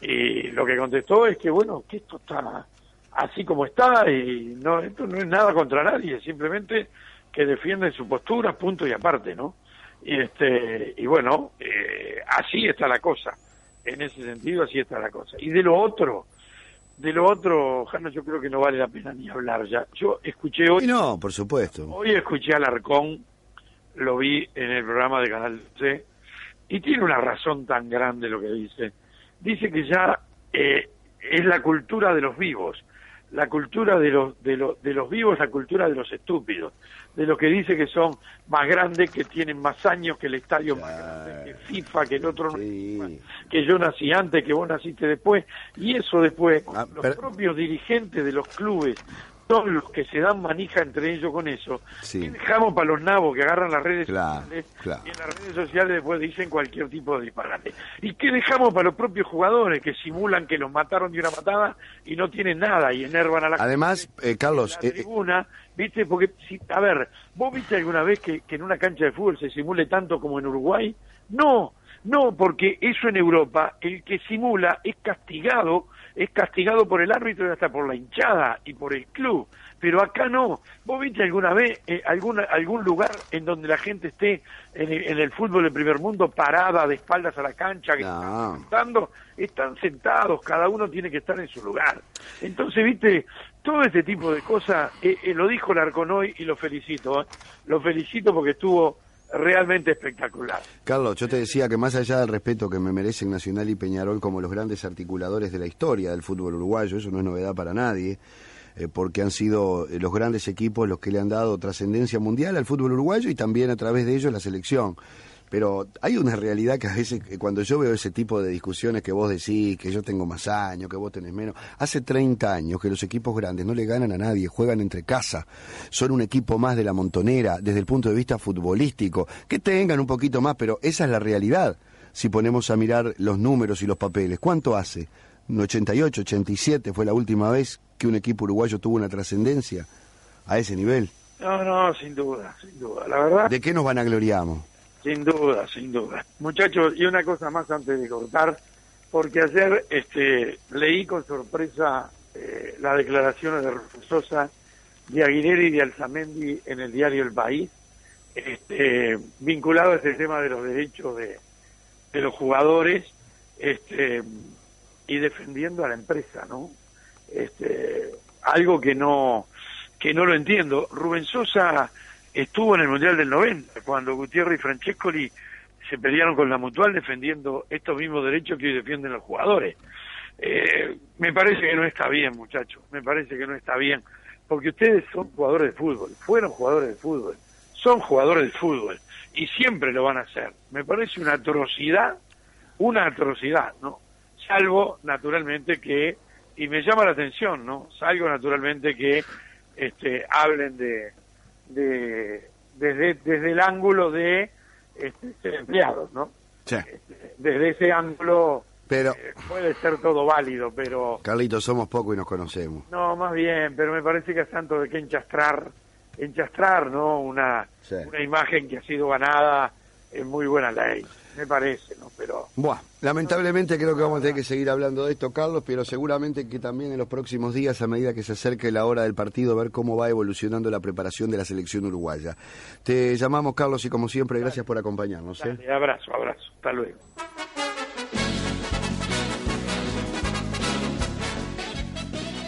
Speaker 13: y lo que contestó es que, bueno, que esto está así como está y no esto no es nada contra nadie, simplemente que defienden su postura, punto y aparte, ¿no? Y, este, y bueno, eh, así está la cosa. En ese sentido, así está la cosa. Y de lo otro, de lo otro, Jano, yo creo que no vale la pena ni hablar ya. Yo escuché hoy,
Speaker 3: Y no, por supuesto.
Speaker 13: hoy escuché a Larcón, lo vi en el programa de Canal C, y tiene una razón tan grande lo que dice. Dice que ya eh, es la cultura de los vivos, la cultura de los, de, los, de los vivos, la cultura de los estúpidos, de los que dice que son más grandes, que tienen más años que el estadio más grande, que FIFA, que el otro no que yo nací antes, que vos naciste después, y eso después, los
Speaker 3: Ah, pero-
Speaker 13: propios dirigentes de los clubes son los que se dan manija entre ellos con eso.
Speaker 3: Sí.
Speaker 13: ¿Qué dejamos para los nabos que agarran las redes
Speaker 3: Claro,
Speaker 13: sociales
Speaker 3: claro.
Speaker 13: y en las redes sociales después dicen cualquier tipo de disparate? ¿Y qué dejamos para los propios jugadores que simulan que los mataron de una patada y no tienen nada y enervan a la
Speaker 3: Además, eh, Carlos,
Speaker 13: la
Speaker 3: eh, eh,
Speaker 13: tribuna, ¿viste? Porque, si, a ver, ¿vos viste alguna vez que, que en una cancha de fútbol se simule tanto como en Uruguay? No, no, porque eso en Europa, el que simula es castigado, es castigado por el árbitro y hasta por la hinchada y por el club. Pero acá no. ¿Vos viste alguna vez eh, alguna, algún lugar en donde la gente esté en el, en el fútbol del primer mundo parada de espaldas a la cancha, que están sentando? Están sentados, cada uno tiene que estar en su lugar. Entonces, viste, todo este tipo de cosas, eh, eh, lo dijo Larcón hoy y lo felicito, ¿eh? lo felicito porque estuvo realmente espectacular.
Speaker 3: Carlos, yo te decía que más allá del respeto que me merecen Nacional y Peñarol como los grandes articuladores de la historia del fútbol uruguayo, eso no es novedad para nadie, eh, porque han sido eh, los grandes equipos los que le han dado trascendencia mundial al fútbol uruguayo y también a través de ellos la selección. Pero hay una realidad que a veces, cuando yo veo ese tipo de discusiones que vos decís, que yo tengo más años, que vos tenés menos, hace 30 años que los equipos grandes no le ganan a nadie, juegan entre casa, son un equipo más de la montonera desde el punto de vista futbolístico, que tengan un poquito más, pero esa es la realidad. Si ponemos a mirar los números y los papeles, ¿cuánto hace? ¿Un 88, 87 fue la última vez que un equipo uruguayo tuvo una trascendencia a ese nivel.
Speaker 13: No, no, sin duda, sin duda. La verdad,
Speaker 3: ¿De qué nos vanagloriamos?
Speaker 13: Sin duda, sin duda. Muchachos, y una cosa más antes de cortar, porque ayer este, leí con sorpresa eh, las declaraciones de Sosa, de Aguilera y de Alzamendi en el diario El País, este, vinculado a este tema de los derechos de, de los jugadores este, y defendiendo a la empresa, ¿no? Este, algo que no que no lo entiendo. Rubén Sosa estuvo en el Mundial del 90, cuando Gutiérrez y Francescoli se pelearon con la Mutual defendiendo estos mismos derechos que hoy defienden los jugadores. Eh, me parece que no está bien, muchachos, me parece que no está bien, porque ustedes son jugadores de fútbol, fueron jugadores de fútbol, son jugadores de fútbol y siempre lo van a hacer. Me parece una atrocidad, una atrocidad, ¿no? Salvo, naturalmente, que, y me llama la atención, ¿no? Salvo, naturalmente, que este, hablen de, de desde, desde el ángulo de este, ser empleados, ¿no? Desde ese ángulo
Speaker 3: Pero,
Speaker 13: eh, puede ser todo válido, pero
Speaker 3: Carlitos, somos pocos y nos conocemos.
Speaker 13: no, más bien, pero me parece que es tanto de que enchastrar, enchastrar, ¿no? Una,
Speaker 3: Sí.
Speaker 13: una imagen que ha sido ganada en muy buena ley, me parece, ¿no? Pero
Speaker 3: Buah, lamentablemente creo que vamos a tener que seguir hablando de esto, Carlos, pero seguramente que también en los próximos días, a medida que se acerque la hora del partido, ver cómo va evolucionando la preparación de la selección uruguaya. Te llamamos, Carlos, y como siempre, gracias por acompañarnos. ¿eh?
Speaker 13: dale, abrazo, abrazo, hasta luego.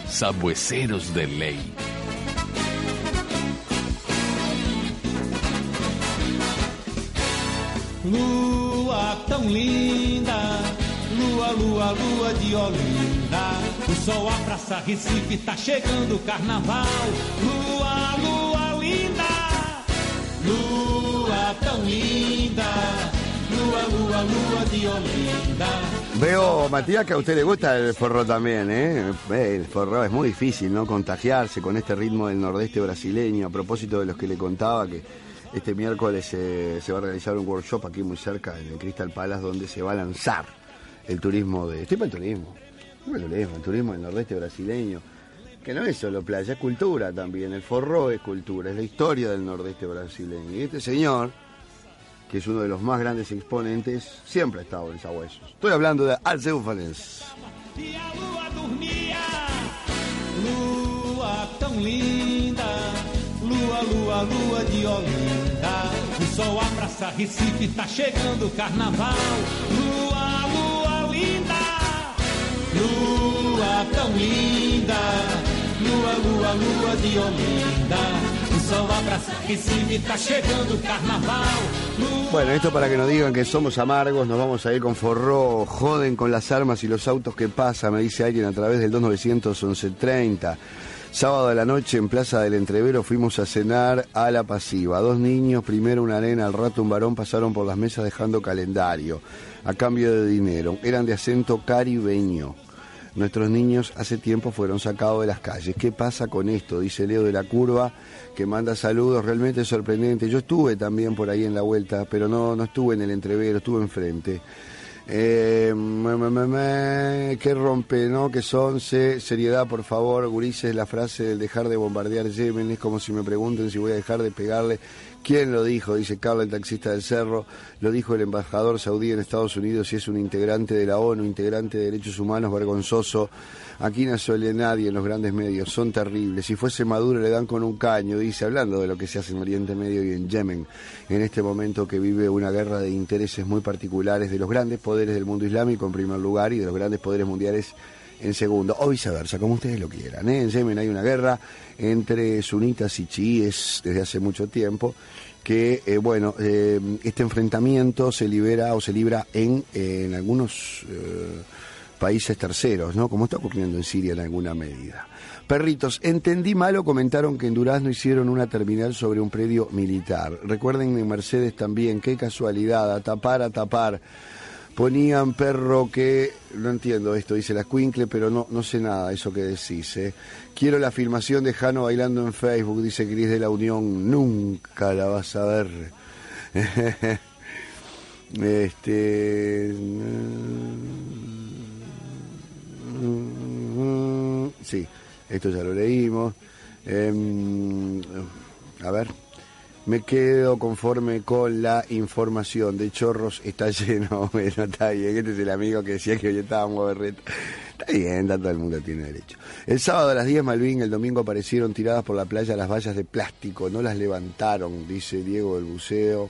Speaker 1: Sabueseros de ley.
Speaker 11: Lua tão linda, lua, lua, lua de Olinda. O sol abraça Recife, tá chegando o carnaval. Lua, lua linda, lua tão linda. Lua, lua, lua de Olinda.
Speaker 3: Veo, Matías, que a usted le gusta el forró también, ¿eh? Eh, El forró es muy difícil, ¿no? Contagiarse con este ritmo del nordeste brasileño. A propósito de los que le contaba que este miércoles eh, se va a realizar un workshop aquí muy cerca, en el Crystal Palace, donde se va a lanzar el turismo de... Estoy para el turismo. Estoy para el turismo, el turismo del nordeste brasileño. Que no es solo playa, es cultura también. El forró es cultura, es la historia del nordeste brasileño. Y este señor que es uno de los más grandes exponentes, siempre ha estado en Sabuesos. Estoy hablando de Alceu Fanes.
Speaker 11: Lua, de Olinda. O sol abraça Recife, tá chegando o carnaval. Lua, lua linda. Lua tão linda. Lua, lua, lua de Olinda. Sol Recife, carnaval.
Speaker 3: Bueno, esto para que no digan que somos amargos, nos vamos a ir con forró, joden con las armas y los autos que pasa, me dice alguien a través del 2900 1130. Sábado de la noche en Plaza del Entrevero fuimos a cenar a la pasiva. Dos niños, primero una nena, al rato un varón pasaron por las mesas dejando calendario a cambio de dinero. Eran de acento caribeño. Nuestros niños hace tiempo fueron sacados de las calles. ¿Qué pasa con esto? Dice Leo de la Curva, que manda saludos, realmente sorprendente. Yo estuve también por ahí en la vuelta, pero no, no estuve en el entrevero, estuve enfrente. Eh, me, me, me, que rompe, ¿no? Que son, se, seriedad, por favor, gurises, la frase del dejar de bombardear Yemen es como si me pregunten si voy a dejar de pegarle. ¿Quién lo dijo? Dice Carlos, el taxista del cerro. Lo dijo el embajador saudí en Estados Unidos y es un integrante de la ONU, integrante de derechos humanos, vergonzoso. Aquí no suele nadie en los grandes medios, son terribles. Si fuese Maduro le dan con un caño, dice, hablando de lo que se hace en Oriente Medio y en Yemen, en este momento que vive una guerra de intereses muy particulares de los grandes poderes del mundo islámico en primer lugar y de los grandes poderes mundiales en segundo, o viceversa, como ustedes lo quieran. ¿eh? En Yemen hay una guerra entre sunitas y chiíes desde hace mucho tiempo, que, eh, bueno, eh, este enfrentamiento se libera o se libra en, eh, en algunos países terceros, ¿no? Como está ocurriendo en Siria en alguna medida. Perritos, entendí mal o comentaron que en Durazno hicieron una terminal sobre un predio militar. Recuerden en Mercedes también, qué casualidad, a tapar, a tapar. Ponían perro que, no entiendo esto, dice la Quincle, pero no, no sé nada eso que decís. ¿eh? Quiero la filmación de Jano bailando en Facebook, dice Cris de la Unión. Nunca la vas a ver. este. Sí, esto ya lo leímos. Em, a ver. Me quedo conforme con la información. De chorros está lleno. Bueno, está bien. Este es el amigo que decía que hoy estábamos berreta. Está bien, todo el mundo tiene derecho. El sábado a las 10 Malvin, el domingo aparecieron tiradas por la playa las vallas de plástico. No las levantaron, dice Diego del Buceo.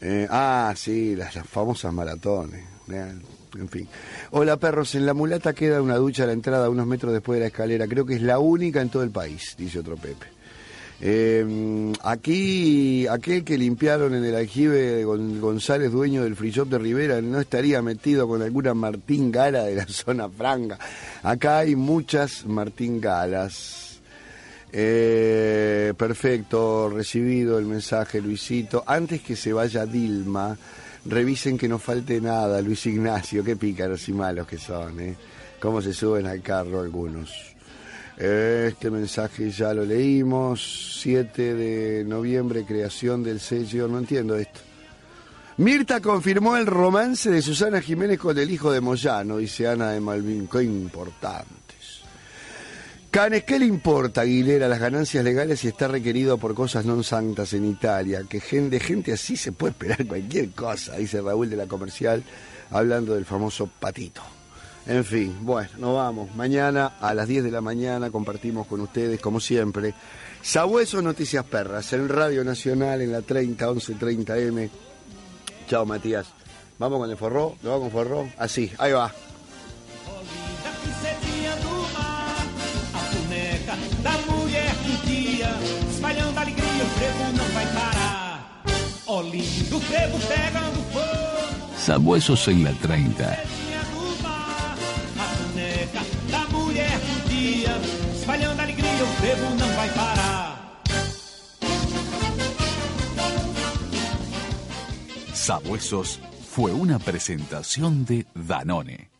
Speaker 3: Eh, ah, sí, las, famosas maratones. Vean, En fin. Hola perros, en la mulata queda una ducha a la entrada unos metros después de la escalera. Creo que es la única en todo el país, dice otro Pepe. Eh, aquí, aquel que limpiaron en el aljibe González, dueño del free shop de Rivera, no estaría metido con alguna Martín Gala de la zona franca. Acá hay muchas Martín Galas. Eh, perfecto, recibido el mensaje, Luisito. Antes que se vaya Dilma, revisen que no falte nada, Luis Ignacio. Qué pícaros y malos que son, ¿eh? Cómo se suben al carro algunos. Este mensaje ya lo leímos. 7 de noviembre, creación del sello. No entiendo esto. Mirta confirmó el romance de Susana Jiménez con el hijo de Moyano, dice Ana de Malvin. Qué importantes. Canes, ¿qué le importa Aguilera las ganancias legales si está requerido por cosas non santas en Italia? Que gente así se puede esperar cualquier cosa, dice Raúl de la Comercial, hablando del famoso patito. En fin, bueno, nos vamos. Mañana a las 10 de la mañana compartimos con ustedes, como siempre, Sabueso Noticias Perras, en Radio Nacional, en la 30, 11, 30 M. Chao, Matías. Vamos con el forró, ¿lo vamos con forró? Así, ahí va.
Speaker 1: Sabuesos en la 30.
Speaker 11: a boneca espalhando alegria, o frevo não vai parar.
Speaker 1: Sabuesos fue una presentación de Danone.